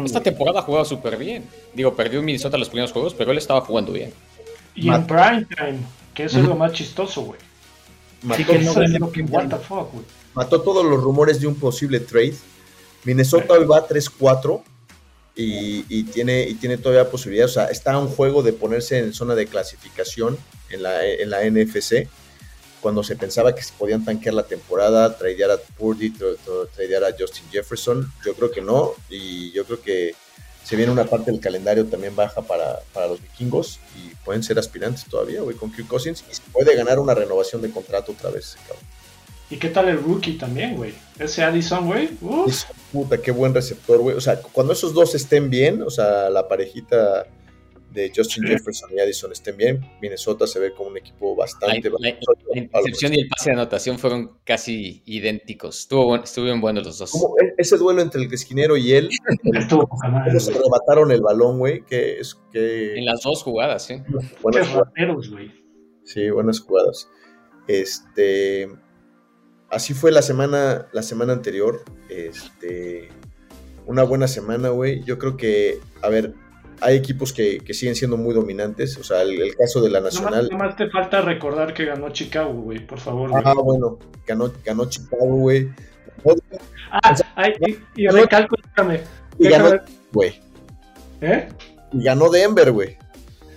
esta temporada ha jugado súper bien. Digo, perdió Minnesota los primeros juegos, pero él estaba jugando bien. Y en prime time, que eso es lo más chistoso, güey. Mató, todos los rumores de un posible trade. Minnesota hoy va 3-4 y, tiene, y tiene todavía posibilidades. O sea, está a un juego de ponerse en zona de clasificación en la, en la NFC. Cuando se pensaba que se podían tanquear la temporada, tradear a Purdy, tradear a Justin Jefferson. Yo creo que no. Y yo creo que se viene una parte del calendario también baja para, los vikingos y pueden ser aspirantes todavía, güey, con Kirk Cousins y se puede ganar una renovación de contrato otra vez, cabrón. ¿Y qué tal el rookie también, güey? Ese Addison, güey. Puta, qué buen receptor, güey. O sea, cuando esos dos estén bien, o sea, la parejita de Justin Jefferson y Addison estén bien, Minnesota se ve como un equipo bastante... La, intercepción y el pase de anotación fueron casi idénticos. Estuvo estuvieron buenos los dos. E, ese duelo entre el esquinero y él, se remataron el balón, güey, que es que... En las dos jugadas, sí. Buenas jugadas. güey. Sí, buenas jugadas. Este... Así fue la semana, la semana anterior. Este... Una buena semana, güey. Yo creo que, a ver, hay equipos que, siguen siendo muy dominantes. O sea, el, caso de la Nacional. Nada más, te falta recordar que ganó Chicago, güey, por favor. Ah, bueno, ganó, ganó Chicago, güey. Ah, y, y recalco, Y ganó, güey. ¿Eh? Y ganó Denver, güey.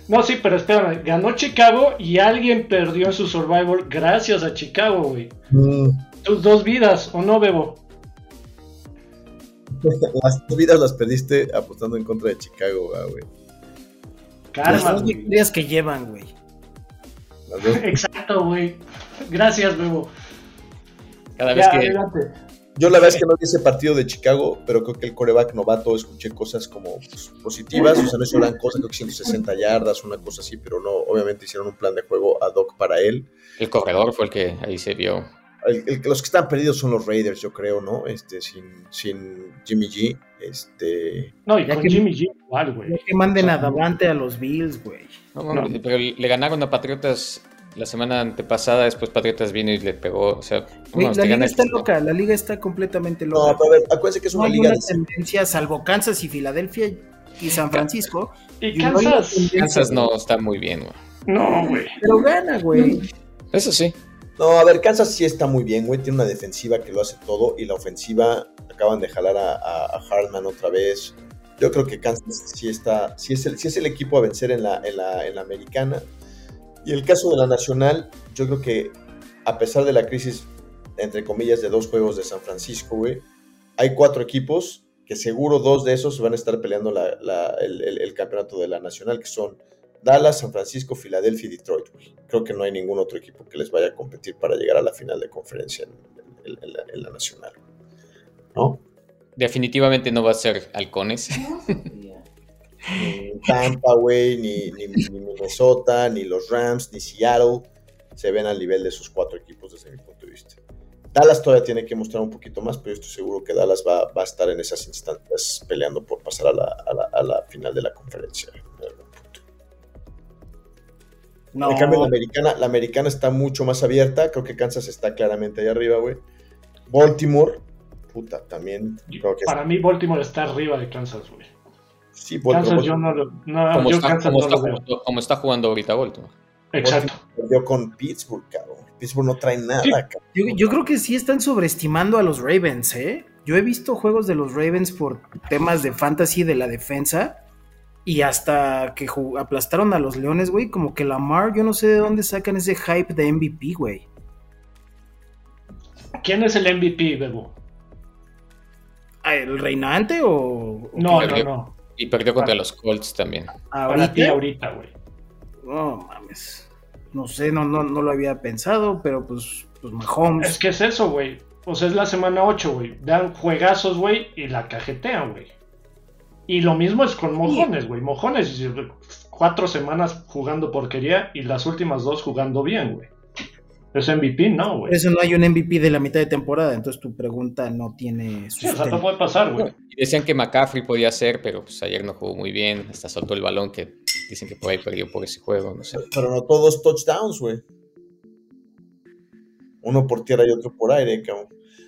No, sí, pero espérame, ganó Chicago y alguien perdió en su Survivor gracias a Chicago, güey. Mm. Tus dos vidas, ¿o no, Bebo? las vidas las perdiste apostando en contra de Chicago, güey. Karma, las victorias que llevan, güey. Exacto, güey. Gracias, Bebo. Cada vez que. Yo la verdad es que no vi ese partido de Chicago, pero creo que el coreback novato escuché cosas como pues, positivas, o sea, no hicieron cosas, creo que 160 yardas, una cosa así, pero no, obviamente hicieron un plan de juego ad hoc para él. El corredor fue el que ahí se vio los que están perdidos son los Raiders, yo creo, ¿no? Este, sin, sin Jimmy G. Este... No, y con Jimmy G igual, güey. Que manden a Davante a los Bills, güey. No, pero le ganaron a Patriotas la semana antepasada, después Patriotas vino y le pegó, o sea... la liga está loca, la liga está completamente loca. No, pero a ver, acuérdense que es una no liga... Hay una tendencia, salvo Kansas y Filadelfia y San Francisco. Y, Kansas... Kansas no está muy bien, güey. No, güey. Pero gana, güey. Eso sí. No, a ver, Kansas sí está muy bien, güey. Tiene una defensiva que lo hace todo y la ofensiva acaban de jalar a, Hartman otra vez. Yo creo que Kansas sí está, sí es el, sí es el equipo a vencer en la, en la, americana. Y el caso de la nacional, yo creo que a pesar de la crisis, entre comillas, de dos juegos de San Francisco, güey, hay cuatro equipos que seguro dos de esos van a estar peleando el, el, campeonato de la nacional, que son Dallas, San Francisco, Filadelfia y Detroit. Creo que no hay ningún otro equipo que les vaya a competir para llegar a la final de conferencia en, la, nacional. ¿No? Definitivamente no va a ser halcones. ni Tampa, güey, ni, Minnesota, ni los Rams, ni Seattle se ven al nivel de esos cuatro equipos desde mi punto de vista. Dallas todavía tiene que mostrar un poquito más, pero estoy seguro que Dallas va, a estar en esas instancias peleando por pasar a la, a la final de la conferencia. En cambio, la americana, la americana está mucho más abierta. Creo que Kansas está claramente ahí arriba, güey. Baltimore, puta, también. Para mí, Baltimore está arriba de Kansas, güey. Sí, Baltimore. Kansas yo no lo. No, como, yo está, Kansas como, no está lo jugando, como está jugando ahorita Baltimore. Exacto. Perdió con Pittsburgh, cabrón. Pittsburgh no trae nada, cabrón. Yo, yo, creo que sí están sobreestimando a los Ravens, ¿eh? Yo he visto juegos de los Ravens por temas de fantasy de la defensa y hasta que aplastaron a los Leones, güey, como que Lamar, yo no sé de dónde sacan ese hype de MVP, güey. ¿Quién es el MVP, Bebo? Ah, ¿El reinante o...? No, no, no. Y perdió contra los Colts también. ¿Ahorita? ahorita, güey. No mames. No sé, no, no, no lo había pensado, pero pues, pues Mahomes. Es que es eso, güey. O sea, es la semana 8, güey. Dan juegazos, güey, y la cajetean, güey. Y lo mismo es con Mojones, güey. Mojones, cuatro semanas jugando porquería y las últimas dos jugando bien, güey. Es MVP, no, güey. Eso no hay un MVP de la mitad de temporada, entonces tu pregunta no tiene Sí, o sea, no puede pasar, güey. Y decían que McCaffrey podía ser, pero pues ayer no jugó muy bien, hasta soltó el balón que dicen que por ahí perdió por ese juego, no sé. Pero no todos touchdowns, güey. Uno por tierra y otro por aire, cabrón.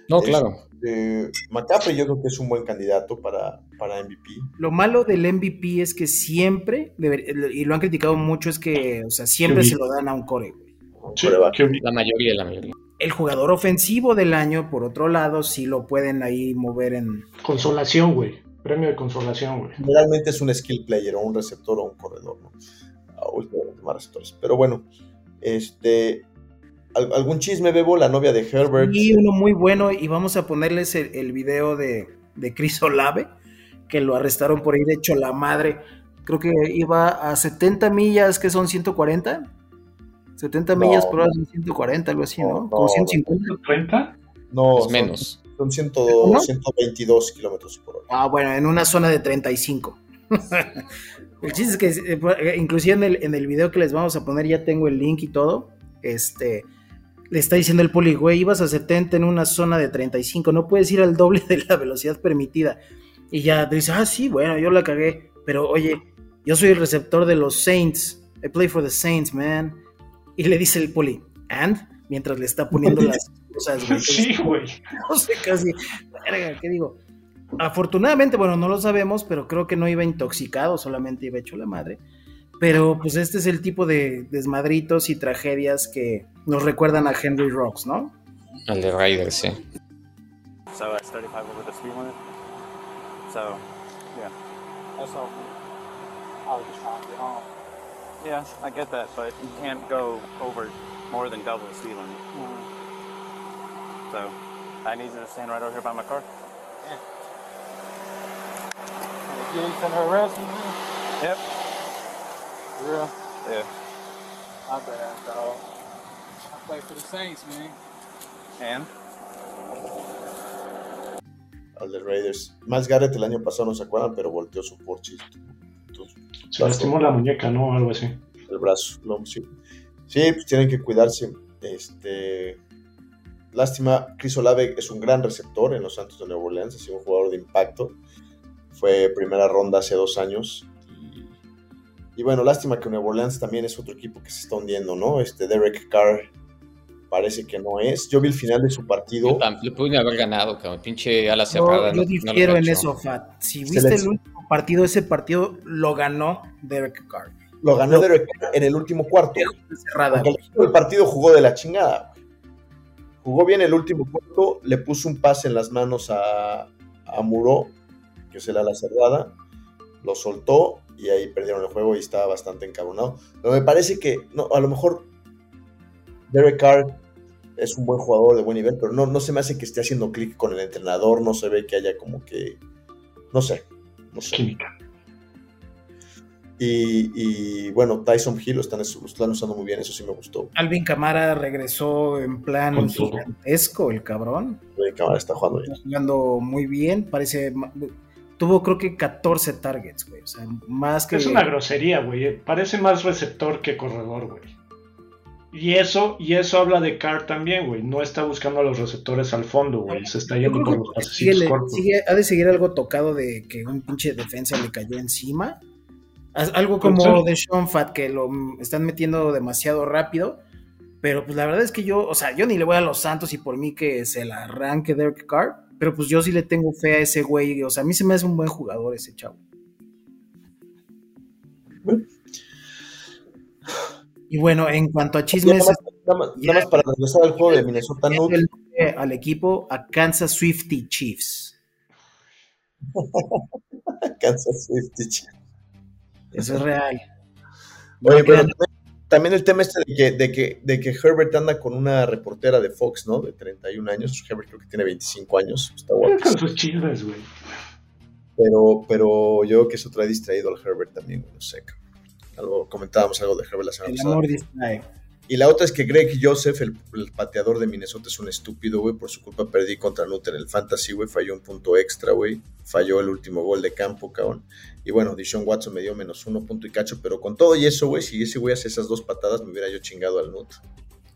No, claro. Eh, McCaffrey yo creo que es un buen candidato para, para MVP. Lo malo del MVP es que siempre, y lo han criticado mucho, es que, o sea, siempre se lo dan a un core, güey. Sí, La mayoría, la mayoría. El jugador ofensivo del año, por otro lado, sí lo pueden ahí mover en... Consolación, güey. Premio de consolación, güey. Generalmente es un skill player o un receptor o un corredor, ¿no? Ah, últimamente más receptores. Pero bueno, este. al- ¿Algún chisme, Bebo? La novia de Herbert. Y uno muy bueno, y vamos a ponerles el, el video de, de Chris Olave, que lo arrestaron por ir hecho la madre. Creo que iba a 70 millas, que son 140. 70 No, millas por hora son 140, algo así, No, ¿no? Como 150. ¿30? No, Es son- menos. Son, 100 ¿No? 122 kilómetros por hora. Ah, bueno, en una zona de 35. el chiste es que, eh, eh, inclusive en el, en el video que les vamos a poner, ya tengo el link y todo. Este, le está diciendo el poli, güey, ibas a 70 en una zona de 35, no puedes ir al doble de la velocidad permitida. Y ya te dice, ah, sí, bueno, yo la cagué. Pero oye, yo soy el receptor de los Saints. I play for the Saints, man. Y le dice el poli, and, mientras le está poniendo las cosas, güey. Sí, güey. No sé, casi. Verga, ¿qué digo? Afortunadamente, bueno, no lo sabemos, pero creo que no iba intoxicado, solamente iba hecho la madre. Pero pues este es el tipo de desmadritos y tragedias que nos recuerdan a Henry Rocks, ¿no? Al de Raiders, sí. So that's 35 over the speed limit. So, yeah. That's all. I was just trying to get home. Yeah, I get that, but you can't go over more than double the speed limit. Mm-hmm. So, I need you to stand right over here by my car. Yeah. if you ain't finna arrest me, man, Yep. for real, Yeah. I bet, dog. I play for the Saints, man. And? Al de Raiders. Miles Garrett el año pasado, no se acuerdan, pero volteó su Porsche. Se lastimó la muñeca, ¿no? Algo así. el brazo. lo- sí. Sí, pues tienen que cuidarse. Este, lástima, Chris Olave es un gran receptor en los Santos de Nueva Orleans, ha sido un jugador de impacto. Fue primera ronda hace dos años. Y, y bueno, lástima que Nueva Orleans también es otro equipo que se está hundiendo, ¿no? Este Derek Carr parece que no es. Yo vi el final de su partido. Yo Le pudieron haber ganado, cabrón. Pinche ala Yo, cerrada. yo no- no lo difiero en eso, Fat. Si viste el último partido, ese partido lo ganó Derek Carr. Lo ganó Derek Carr en el último cuarto. Cerrada. El partido jugó de la chingada. güey. Jugó bien el último cuarto, le puso un pase en las manos a, a Muro, que es el ala cerrada, lo soltó y ahí perdieron el juego y estaba bastante encabronado. Pero me parece que, no, a lo mejor Derek Carr es un buen jugador de buen nivel, pero no, no se me hace que esté haciendo clic con el entrenador, no se ve que haya como que, no sé, no sé. Química. Y, y, bueno, Tyson Hill lo están, lo están usando muy bien, eso sí me gustó. Alvin Camara regresó en plan gigantesco, el cabrón. El cámara está jugando bien. Está jugando muy bien, parece... Tuvo creo que 14 targets, güey. O sea, más que... Es una grosería, güey. eh. Parece más receptor que corredor, güey. Y eso, y eso habla de Carr también, güey. No está buscando a los receptores al fondo, güey. Se está yendo que los pasecitos cortos. sigue- ha de seguir algo tocado de que un pinche defensa le cayó encima. Algo como de Sean Fat, que lo están metiendo demasiado rápido. Pero pues la verdad es que yo, o sea, yo ni le voy a los Santos y por mí que se la arranque Derek Carr. Pero pues yo sí le tengo fe a ese güey. O sea, a mí se me hace un buen jugador ese chavo. Y bueno, en cuanto a chismes, nada, más, nada más- nada más para regresar al juego de Minnesota nombre al equipo a Kansas Swifty Chiefs. Kansas City Chiefs. Eso es real. Oye, No pero también, también el tema este de que, de, que, de que Herbert anda con una reportera de Fox, ¿no? De 31 años. Herbert creo que tiene 25 años. Está Con guapo. sus chismes, güey. Pero, pero yo creo que eso trae distraído al Herbert también, güey, no sé. cabrón. Algo, comentábamos algo de Herbert la semana El pasada. amor distrae. Y la otra es que Greg Joseph, el, el pateador de Minnesota, es un estúpido, güey. Por su culpa perdí contra Nut en el Fantasy, güey. Falló un punto extra, güey. Falló el último gol de campo, cabrón. Y bueno, Dishon Watson me dio menos uno punto y cacho. Pero con todo y eso, güey, si ese güey hace esas dos patadas, me hubiera yo chingado al Nut.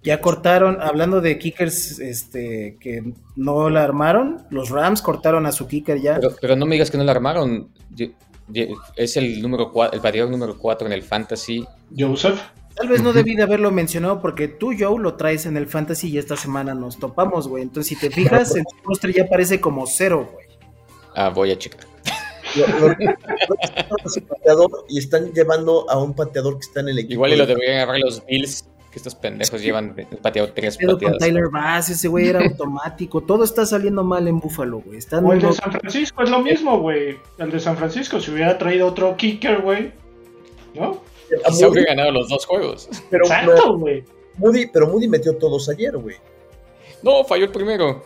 Ya cortaron, hablando de kickers este, que no la armaron, los Rams cortaron a su kicker ya. Pero, no me digas que no la armaron. Es el número el pateador número 4 en el fantasy. Joseph. Tal vez no debí de haberlo mencionado porque tú, Joe, lo traes en el fantasy y esta semana nos topamos, güey. Entonces, si te fijas, el rostro ya parece como cero, güey. Ah, voy a checar. y están llevando a un pateador que está en el equipo. Igual y lo deberían agarrar los Bills estos pendejos llevan pateado tres Pero con Tyler Bass, ese güey era automático. Todo está saliendo mal en Buffalo, güey. o el de San Francisco es lo mismo, güey. El de San Francisco, si hubiera traído otro kicker, güey. ¿No? Se hubiera ganado los dos juegos. Pero, Exacto, güey. Moody, pero Moody metió todos ayer, güey. No, falló el primero.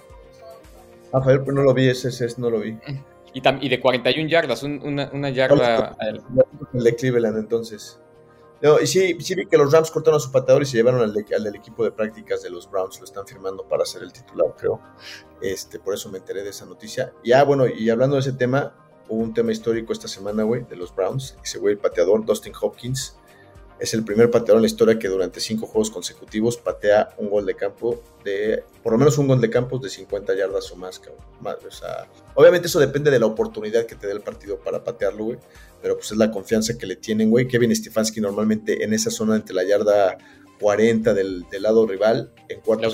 Ah, falló, no lo vi, ese, ese, no lo vi. Y, y de 41 yardas, una, una yarda. El de Cleveland, entonces. No, y sí, sí vi que los Rams cortaron a su pateador y se llevaron al, del equipo de prácticas de los Browns. Lo están firmando para ser el titular, creo. Este, por eso me enteré de esa noticia. Ya, bueno, y hablando de ese tema, hubo un tema histórico esta semana, güey, de los Browns. Ese güey, el pateador, Dustin Hopkins, es el primer pateador en la historia que durante cinco juegos consecutivos patea un gol de campo de, por lo menos un gol de campo de 50 yardas o más, cabrón. O sea, obviamente eso depende de la oportunidad que te dé el partido para patearlo, güey. Pero pues es la confianza que le tienen, güey. Kevin Stefanski normalmente en esa zona entre la yarda 40 del, lado rival, en cuartos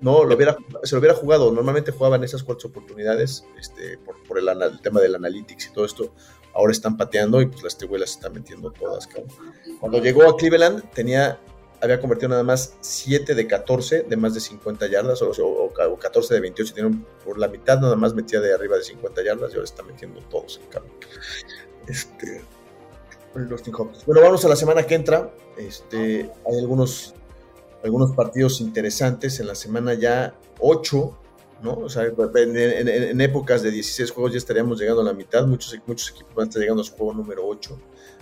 no, lo hubiera, se lo hubiera jugado. Normalmente jugaba en esas cuatro oportunidades, este, por, por el, el, tema del analytics y todo esto ahora están pateando y pues las este güey las está metiendo todas, cabrón. Cuando llegó a Cleveland tenía, había convertido nada más 7 de 14 de más de 50 yardas o, o, 14 de 28, tiene por la mitad nada más metía de arriba de 50 yardas y ahora está metiendo todos cabrón. Este, bueno, vamos a la semana que entra. Este, hay algunos, algunos partidos interesantes. En la semana ya 8 ¿no? O sea, en, épocas de 16 juegos ya estaríamos llegando a la mitad, muchos, muchos equipos van a estar llegando a su juego número 8.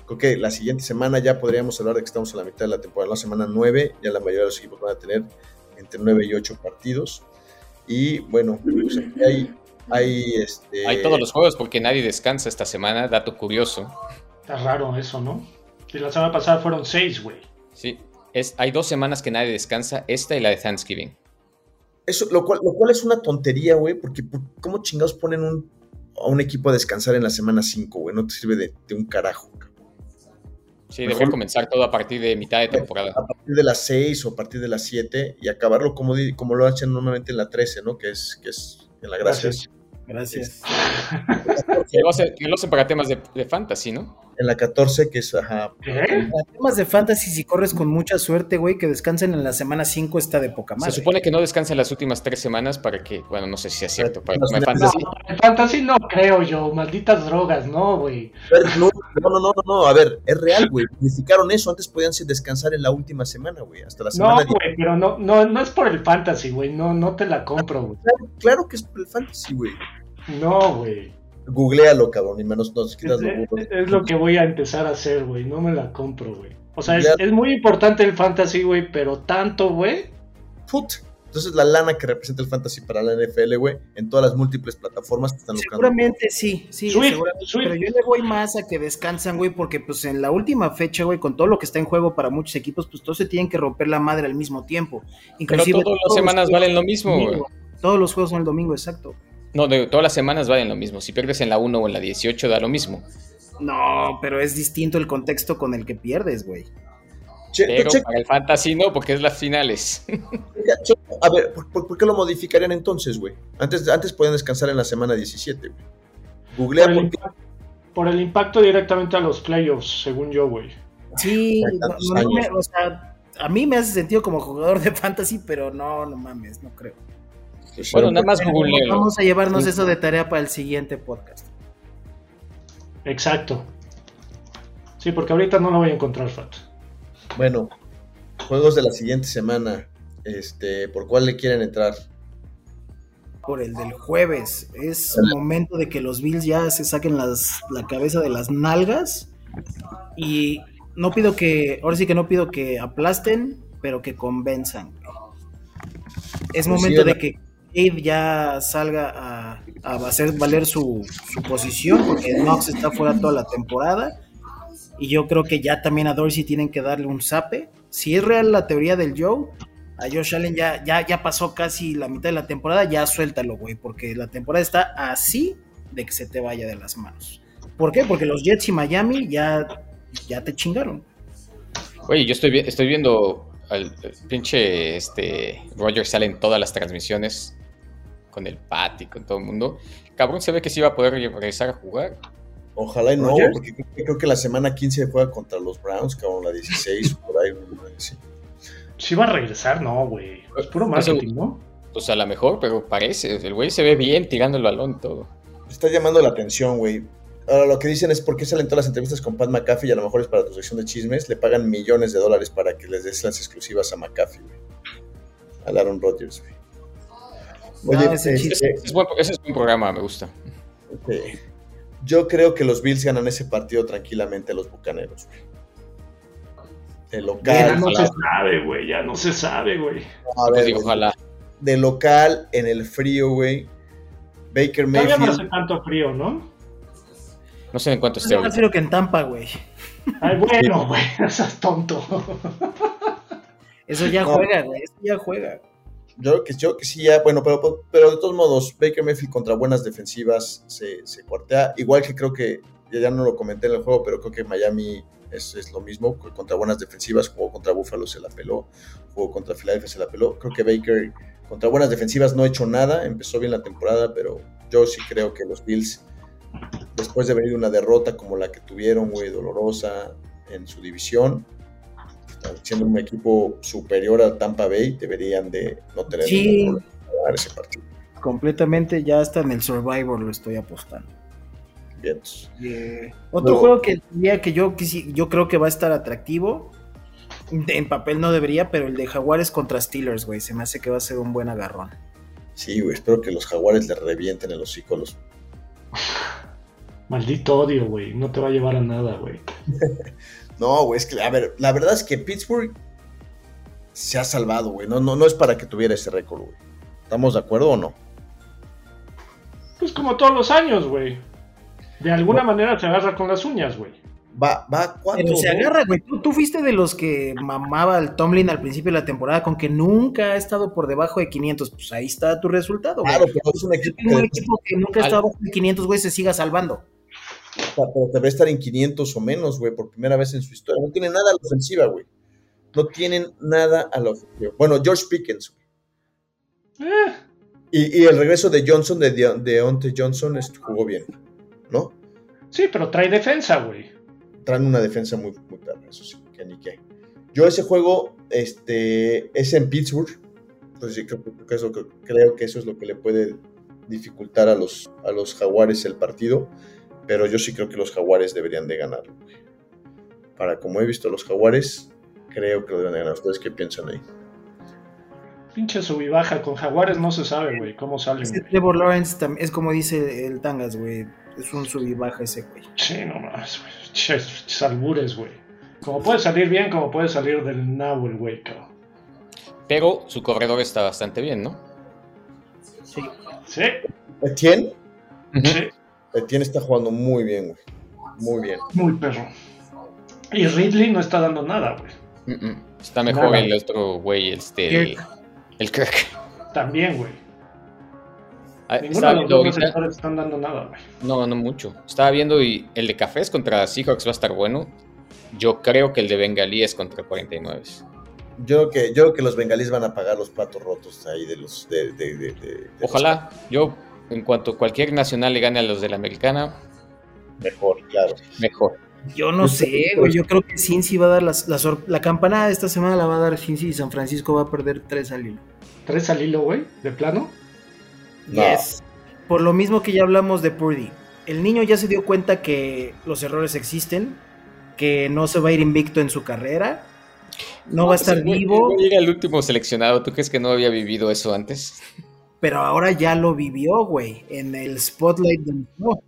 Creo que la siguiente semana ya podríamos hablar de que estamos a la mitad de la temporada, la semana 9, ya la mayoría de los equipos van a tener entre 9 y 8 partidos. Y bueno, pues hay, hay, este... hay todos los juegos porque nadie descansa esta semana, dato curioso. Está raro eso, ¿no? Si la semana pasada fueron 6, güey. Sí, es, hay dos semanas que nadie descansa, esta y la de Thanksgiving. Eso, lo cual, lo cual es una tontería, güey, porque ¿cómo chingados ponen un, a un equipo a descansar en la semana 5, güey? No te sirve de, un carajo, Sí, debe comenzar todo a partir de mitad de temporada. A partir de las 6 o a partir de las 7 y acabarlo como, como lo hacen normalmente en la 13, ¿no? Que es, que es en la gracias. Gracias. Y lo hacen para temas de, de fantasy, ¿no? En la 14, que es, ajá. Temas de fantasy, si corres con mucha suerte, güey, que descansen en la semana 5 está de poca madre. Se supone que no descansen las últimas tres semanas para que, bueno, no sé si es cierto, para no, fantasy. No, fantasy no creo yo, malditas drogas, no, güey. No, no, no, no, a ver, es real, güey. Modificaron eso, antes podían descansar en la última semana, güey, hasta la semana No, güey, pero no, no, no es por el fantasy, güey, no, no te la compro, güey. Claro, claro que es por el fantasy, güey. No, güey. Googlealo, cabrón, y menos nos quitas es, es, lo que voy a empezar a hacer, güey. No me la compro, güey. O sea, es, muy importante el fantasy, güey, pero tanto, güey. Put. Entonces, la lana que representa el fantasy para la NFL, güey, en todas las múltiples plataformas que están buscando. Seguramente sí, sí, seguramente. Pero yo le voy más a que descansan, güey, porque pues en la última fecha, güey, con todo lo que está en juego para muchos equipos, pues todos se tienen que romper la madre al mismo tiempo. Inclusive, pero todas las semanas valen lo mismo, güey. Todos los juegos son el domingo, exacto. No, de, todas las semanas valen lo mismo. Si pierdes en la 1 o en la 18 da lo mismo. No, pero es distinto el contexto con el que pierdes, güey. Pero para el fantasy no, porque es las finales. A ver, ¿por, qué lo modificarían entonces, güey? Antes, antes podían descansar en la semana 17, güey. Googlea por, el, por el impacto directamente a los playoffs, según yo, güey. Sí, o sea, a mí me hace sentido como jugador de fantasy, pero no, no mames, no creo. Bueno, nada más Google. Vamos a llevarnos eso de tarea para el siguiente podcast. Exacto. Sí, porque ahorita no lo voy a encontrar, Fat. Bueno, juegos de la siguiente semana. Este, ¿por cuál le quieren entrar? Por el del jueves. Es momento de que los Bills ya se saquen las, la cabeza de las nalgas. Y no pido que, ahora sí que no pido que aplasten, pero que convenzan. Es pues momento de que ya salga a, hacer valer su, posición, porque Knox está fuera toda la temporada. Y yo creo que ya también a Dorsey tienen que darle un zape. Si es real la teoría del Joe, a Josh Allen ya, ya, ya pasó casi la mitad de la temporada, ya suéltalo, güey, porque la temporada está así de que se te vaya de las manos. ¿Por qué? Porque los Jets y Miami ya, ya te chingaron. Oye, yo estoy, estoy viendo al, pinche este, Roger sale en todas las transmisiones con el Pat y con todo el mundo. Cabrón, se ve que sí va a poder regresar a jugar. Ojalá y no, porque creo, que la semana 15 juega contra los Browns, cabrón, la 16, por ahí. Sí. sí va a regresar, no, güey. Es puro pues, marketing, ¿no? Pues a lo mejor, pero parece. El güey se ve bien tirando el balón y todo. Está llamando la atención, güey. Ahora lo que dicen es por qué salen todas las entrevistas con Pat McAfee y a lo mejor es para tu sección de chismes. Le pagan millones de dólares para que les des las exclusivas a McAfee, güey. A Aaron Rodgers, güey. Oye, ese, es, un programa, me gusta. Yo creo que los Bills ganan ese partido tranquilamente a los Bucaneros, güey. De local. Ya no se sabe, güey. Ya no se sabe, güey. A ver, ojalá. De local, en el frío, güey. Baker Mayfield. Todavía no hace tanto frío, ¿no? No sé en cuánto esté. Más frío que en Tampa, güey. Ay, bueno, güey. Eso es tonto. Eso ya juega, güey. Eso ya juega. Yo que, yo que sí, ya, bueno, pero, pero de todos modos, Baker Mayfield contra buenas defensivas se, se cuartea. Igual que creo que, ya no lo comenté en el juego, pero creo que Miami es, es, lo mismo. Contra buenas defensivas, jugó contra Buffalo, se la peló. Jugó contra Philadelphia, se la peló. Creo que Baker contra buenas defensivas no ha hecho nada. Empezó bien la temporada, pero yo sí creo que los Bills, después de venir una derrota como la que tuvieron, muy dolorosa en su división, siendo un equipo superior a Tampa Bay, deberían de no tener sí, ese partido. Completamente, ya hasta en el Survivor lo estoy apostando. Bien. otro juego que, que yo, yo creo que va a estar atractivo, en papel no debería, pero el de Jaguares contra Steelers, güey, se me hace que va a ser un buen agarrón. Sí, güey, espero que los Jaguares le revienten en los psicólogos. Maldito odio, güey, no te va a llevar a nada, güey. No, güey, es que, a ver, la verdad es que Pittsburgh se ha salvado, güey. No, no, no es para que tuviera ese récord, güey. ¿Estamos de acuerdo o no? Pues como todos los años, güey. De alguna manera se agarra con las uñas, güey. Va, va cuatro. Pero se agarra, güey. ¿Tú, fuiste de los que mamaba el Tomlin al principio de la temporada con que nunca ha estado por debajo de 500. Pues ahí está tu resultado, güey. Claro, pero es un equipo, un equipo que nunca ha estado bajo de 500, güey, se siga salvando pero debe estar en 500 o menos, güey, por primera vez en su historia. No tienen nada a la ofensiva, güey. No tienen nada a la ofensiva. Bueno, George Pickens, güey. Eh. Y, el regreso de Johnson, de Deontay Johnson, jugó bien, ¿no? Sí, pero trae defensa, güey. Traen una defensa muy, muy eso sí, que ni qué. Yo ese juego, este, es en Pittsburgh. Entonces sí, creo, que eso, creo que eso es lo que le puede dificultar a los, a los jaguares el partido pero yo sí creo que los jaguares deberían de ganar. Para como he visto los jaguares, creo que lo deben de ganar. ¿Ustedes qué piensan ahí? Pinche sub y baja, con jaguares no se sabe, güey, cómo salen. Trevor Lawrence es como dice el Tangas, güey. Es un sub y baja ese, güey. Sí, no más, güey. salbures, güey. Como puede salir bien, como puede salir del nabo el güey, cabrón. Pero su corredor está bastante bien, ¿no? Sí. ¿Sí? ¿Quién? Sí. Etienne está jugando muy bien, güey. Muy bien. Muy perro. Y Ridley no está dando nada, güey. Está mejor el otro güey, este. El, Kirk. También, güey. Ah, Ninguno de los dos están dando nada, güey. No, no mucho. Estaba viendo y el de Cafés contra Seahawks va a estar bueno. Yo creo que el de Bengalíes contra 49. Yo creo que, yo creo que los bengalíes van a pagar los platos rotos ahí de los. De, Ojalá. Yo en cuanto cualquier nacional le gane a los de la americana, mejor, claro. Mejor. Yo no sé, güey. Yo creo que Cincy va a dar las, la campanada de esta semana la va a dar Cincy y San Francisco va a perder tres al hilo. ¿Tres al hilo, güey? ¿De plano? Yes. Por lo mismo que ya hablamos de Purdy. El niño ya se dio cuenta que los errores existen, que no se va a ir invicto en su carrera, no, va a estar vivo. Llega el último seleccionado. ¿Tú crees que no había vivido eso antes? Pero ahora ya lo vivió, güey, en el spotlight del juego.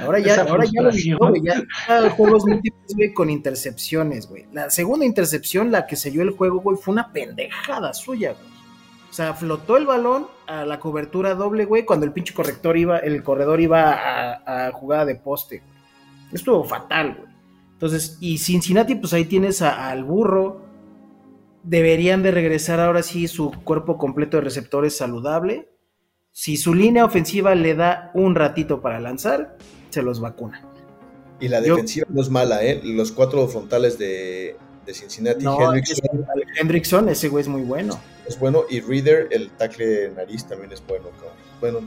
Ahora ya, ahora ya lo vivió, güey. Ya, juegos múltiples, güey, con intercepciones, güey. La segunda intercepción, la que selló el juego, güey, fue una pendejada suya, güey. O sea, flotó el balón a la cobertura doble, güey, cuando el pinche corrector iba, el corredor iba a, a jugada de poste. Estuvo fatal, güey. Entonces, y Cincinnati, pues ahí tienes a- al burro. Deberían de regresar ahora sí su cuerpo completo de receptores saludable. Si su línea ofensiva le da un ratito para lanzar, se los vacuna. Y la Yo- defensiva no es mala, ¿eh? Los cuatro frontales de, de Cincinnati, No, Hendrickson es- Hendrickson, ese güey es muy bueno. es bueno y Reader, el tackle nariz, también es bueno. Bueno,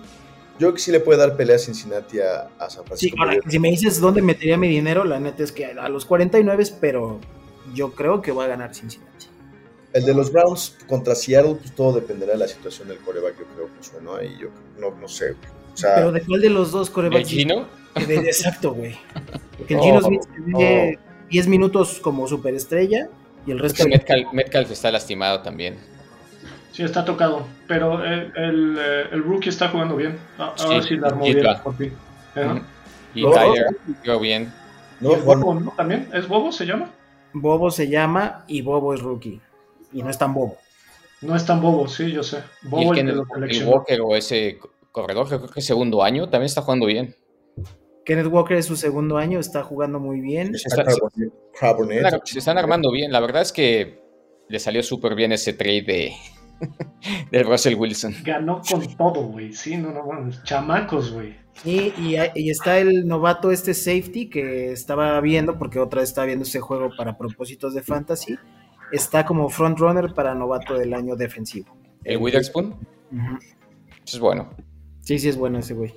yo que sí le puede dar pelea a Cincinnati a, a San Sí, Francisco. ahora, si me dices dónde metería mi dinero, la neta es que a los 49, pero yo creo que va a ganar Cincinnati. El de los Browns contra Seattle, pues todo dependerá de la situación del coreback, yo creo, pues bueno, ahí yo no, no sé. güey. O sea, Pero de cuál de los dos ¿El corebacks? Gino? De- exacto, güey. Porque el No, Gino Smith se ve 10 minutos como superestrella y el resto... Metcalf, Metcalf está lastimado también. Sí, está tocado. Pero el, el, eh, el rookie está jugando bien. A- Ahora Sí, sí, la armó bien. por fin. Ajá. Y No, Tyler jugó bien. no, ¿Y el Bobo, ¿no? ¿También? ¿Es Bobo se llama? Bobo se llama y Bobo es rookie. Y no es tan bobo. No es tan Bobo, sí, yo sé. Y Bobo el, el, que el seleccionó. Walker o ese corredor, creo que segundo año, también está jugando bien. Kenneth Walker es su segundo año, está jugando muy bien. está-. Se están- Se están armando bien. La verdad es que le salió súper bien ese trade de, de Russell Wilson. Ganó con todo, güey. Sí, no, no mames. Chamacos, güey. Y, y, y está el novato este safety que estaba viendo, porque otra vez estaba viendo ese juego para propósitos de fantasy. Está como frontrunner para novato del año defensivo. El Witherspoon, eso es bueno. Sí, sí es bueno ese güey.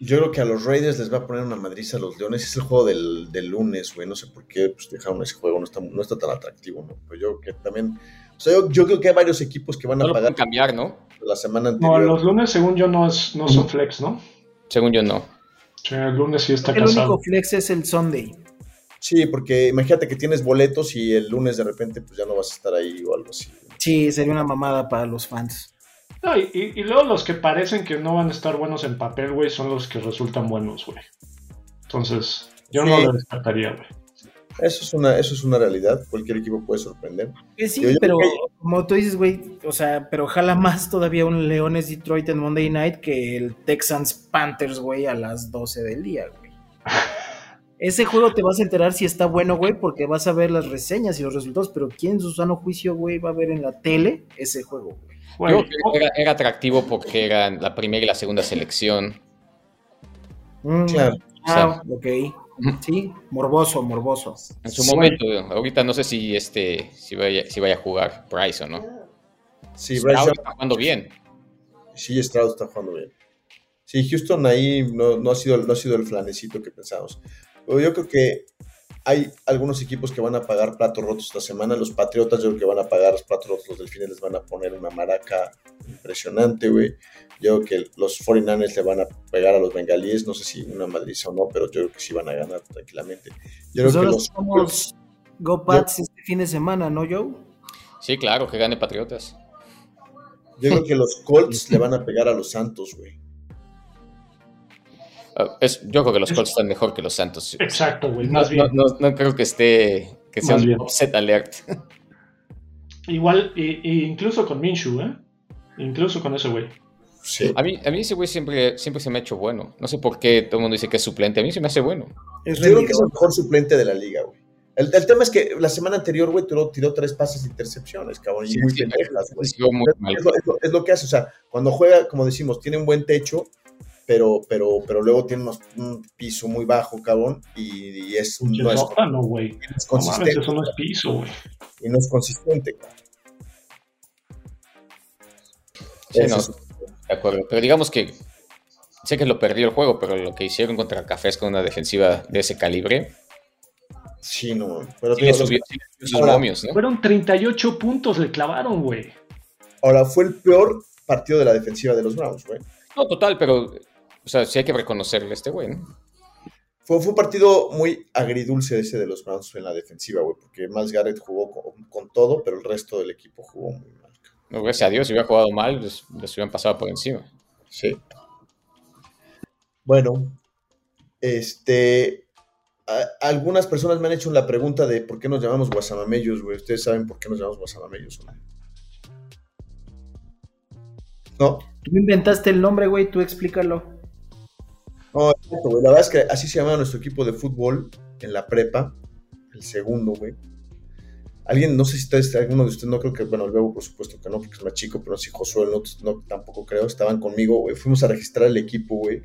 Yo creo que a los Raiders les va a poner una madriza a los Leones. Es el juego del, del lunes, güey. No sé por qué pues, dejaron ese juego. No está, no está tan atractivo, ¿no? Pero yo creo que también. O sea, yo, yo creo que hay varios equipos que van No a lo pagar pueden cambiar, ¿no? la semana No, anterior. los lunes, según yo, no, es, no son flex, ¿no? Según yo, no. Sí, el lunes sí está El casado. único flex es el Sunday. Sí, porque imagínate que tienes boletos y el lunes de repente pues ya no vas a estar ahí o algo así. Sí, sería una mamada para los fans. No, y, y- y luego los que parecen que no van a estar buenos en papel, güey, son los que resultan buenos, güey. Entonces, yo Sí. no lo descartaría, güey. Eso es una, eso es una realidad. Cualquier equipo puede sorprender. Sí, Yo- yo pero como tú dices, güey, o sea, pero jala más todavía un Leones Detroit en Monday Night que el Texans Panthers, güey, a las 12 del día, güey. Ese juego te vas a enterar si está bueno, güey, porque vas a ver las reseñas y los resultados, pero ¿quién en su sano juicio, güey, va a ver en la tele ese juego, güey? Güey, Yo creo que era, era atractivo porque eran la primera y la segunda selección. Mm, Claro. Ah, ok. Sí, morboso, morboso. En su Sí. momento, ahorita no sé si este si vaya, si vaya a jugar Bryce o no. Sí, Bryce Stroud está jugando bien. sí, Stroud está jugando bien. Sí, Houston ahí no, no ha sido, no ha sido el flanecito que pensamos. Pero yo creo que hay algunos equipos que van a pagar platos rotos esta semana. Los Patriotas yo creo que van a pagar los platos rotos. Los Delfines les van a poner una maraca impresionante, güey. Yo creo que los 49ers le van a pegar a los bengalíes. No sé si una madriza o no, pero yo creo que sí van a ganar tranquilamente. Yo creo que los somos Go Pats este fin de semana, ¿no, Joe? Sí, claro, que gane Patriotas. Yo creo que los Colts le van a pegar a los Santos, güey. Es- yo creo que los Colts están mejor que los Santos. Exacto, güey, No, más bien. no- no- no creo que esté que sea Más un upset alert. Igual, y, y incluso con Minshew, ¿eh? Incluso con ese güey. Sí. A mí, a mí ese güey siempre, siempre se me ha hecho bueno. No sé por qué todo el mundo dice que es suplente. A mí se me hace bueno. Es Yo creo que es el mejor suplente de la liga, güey. El, el tema es que la semana anterior, güey, tiró, tiró tres pases de intercepciones, cabrón, y Sí, muy sí, pendejas, güey. Es lo, es lo- es lo que hace, o sea, cuando juega, como decimos, tiene un buen techo, pero, pero, pero luego tiene unos- un piso muy bajo, cabrón, y, y es, no es, sótano, güey. es No mames, consistente, eso no es piso, güey. y no es consistente, cabrón. Sí, no, es- de acuerdo. Pero digamos que sé que lo perdió el juego, pero lo que hicieron contra Cafés con una defensiva de ese calibre, sí, no, pero sí los- subió, sí subió sus Ahora, momios, ¿no? Fueron 38 puntos, le clavaron, güey. ahora fue el peor partido de la defensiva de los Browns, güey. No, total, pero, o sea, sí hay que reconocerle a este güey, ¿no? Fue, fue un partido muy agridulce ese de los Browns en la defensiva, güey, porque Miles Garrett jugó con, con todo, pero el resto del equipo jugó muy mal. No, gracias a Dios, si hubiera jugado mal, les, les hubieran pasado por encima. Sí. Bueno, este. a- algunas personas me han hecho la pregunta de por qué nos llamamos guasamamellos, güey. ¿Ustedes saben por qué nos llamamos guasamamellos? o no? No, Tú inventaste el nombre, güey, tú explícalo. No, exacto, güey. La verdad es que así se llama nuestro equipo de fútbol en la prepa, el segundo, güey. Alguien, no sé si ustedes, alguno de ustedes, no creo que, bueno, el Bebo por supuesto que no, porque es más chico, pero si Josué no, no tampoco creo, estaban conmigo, güey. Fuimos a registrar el equipo, güey,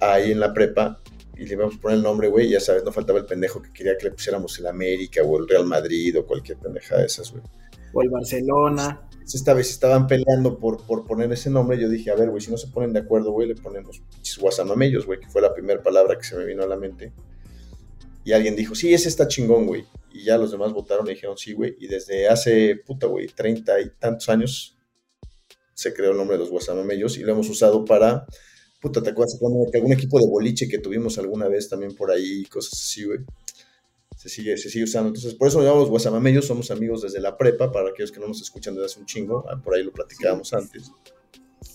ahí en la prepa, y le íbamos a poner el nombre, güey, ya sabes, no faltaba el pendejo que quería que le pusiéramos el América o el Real Madrid o cualquier pendeja de esas, güey. O el Barcelona. Esta vez estaban peleando por, por poner ese nombre, yo dije, a ver, güey, si no se ponen de acuerdo, güey, le ponemos guasamamellos, güey, que fue la primera palabra que se me vino a la mente. Y alguien dijo, sí, ese está chingón, güey. Y ya los demás votaron y dijeron, sí, güey. Y desde hace, puta, güey, treinta y tantos años se creó el nombre de los guasamamellos y lo hemos usado para puta, ¿te acuerdas algún equipo de boliche que tuvimos alguna vez también por ahí, cosas así, güey? Se sigue, se sigue usando. Entonces, por eso nos llamamos guasamamellos, somos amigos desde la prepa, para aquellos que no nos escuchan desde hace un chingo, ah, por ahí lo platicábamos antes.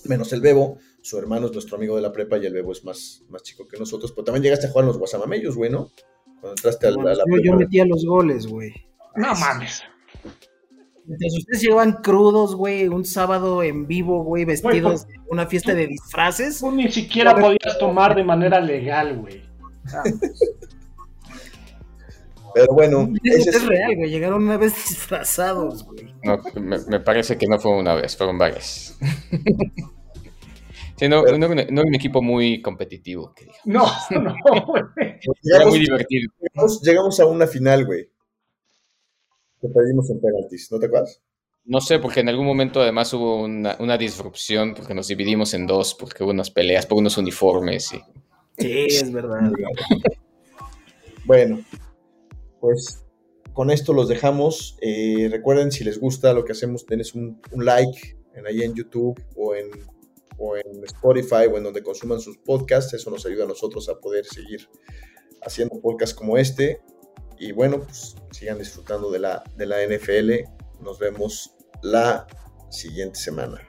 Menos el Bebo, su hermano es nuestro amigo de la prepa y el Bebo es más, más chico que nosotros, pero también llegaste a jugar en los guasamamellos, güey, ¿no? Cuando entraste a, la, yo, Yo metía los goles, güey. No mames. Entonces ustedes llevan crudos, güey, un sábado en vivo, güey, vestidos de una fiesta de disfraces. Tú ni siquiera podías tomar de manera legal, güey. Pero bueno. Es, es real, güey. Llegaron una vez disfrazados, güey. No, me, parece que no fue una vez, fueron varias. sí, no, no, era un equipo muy competitivo. Que no, no, güey. Era muy divertido. Llegamos, llegamos a una final, güey que perdimos en penaltis, ¿no te acuerdas? No sé, porque en algún momento además hubo una, disrupción, porque nos dividimos en dos, porque hubo unas peleas por unos uniformes. Y... Sí, es verdad. bueno, pues con esto los dejamos. Eh, recuerden, si les gusta lo que hacemos, denles un, like en, ahí en YouTube o en, o en Spotify o en donde consuman sus podcasts. Eso nos ayuda a nosotros a poder seguir haciendo podcasts como este. Y bueno, pues sigan disfrutando de la, de la NFL. Nos vemos la siguiente semana.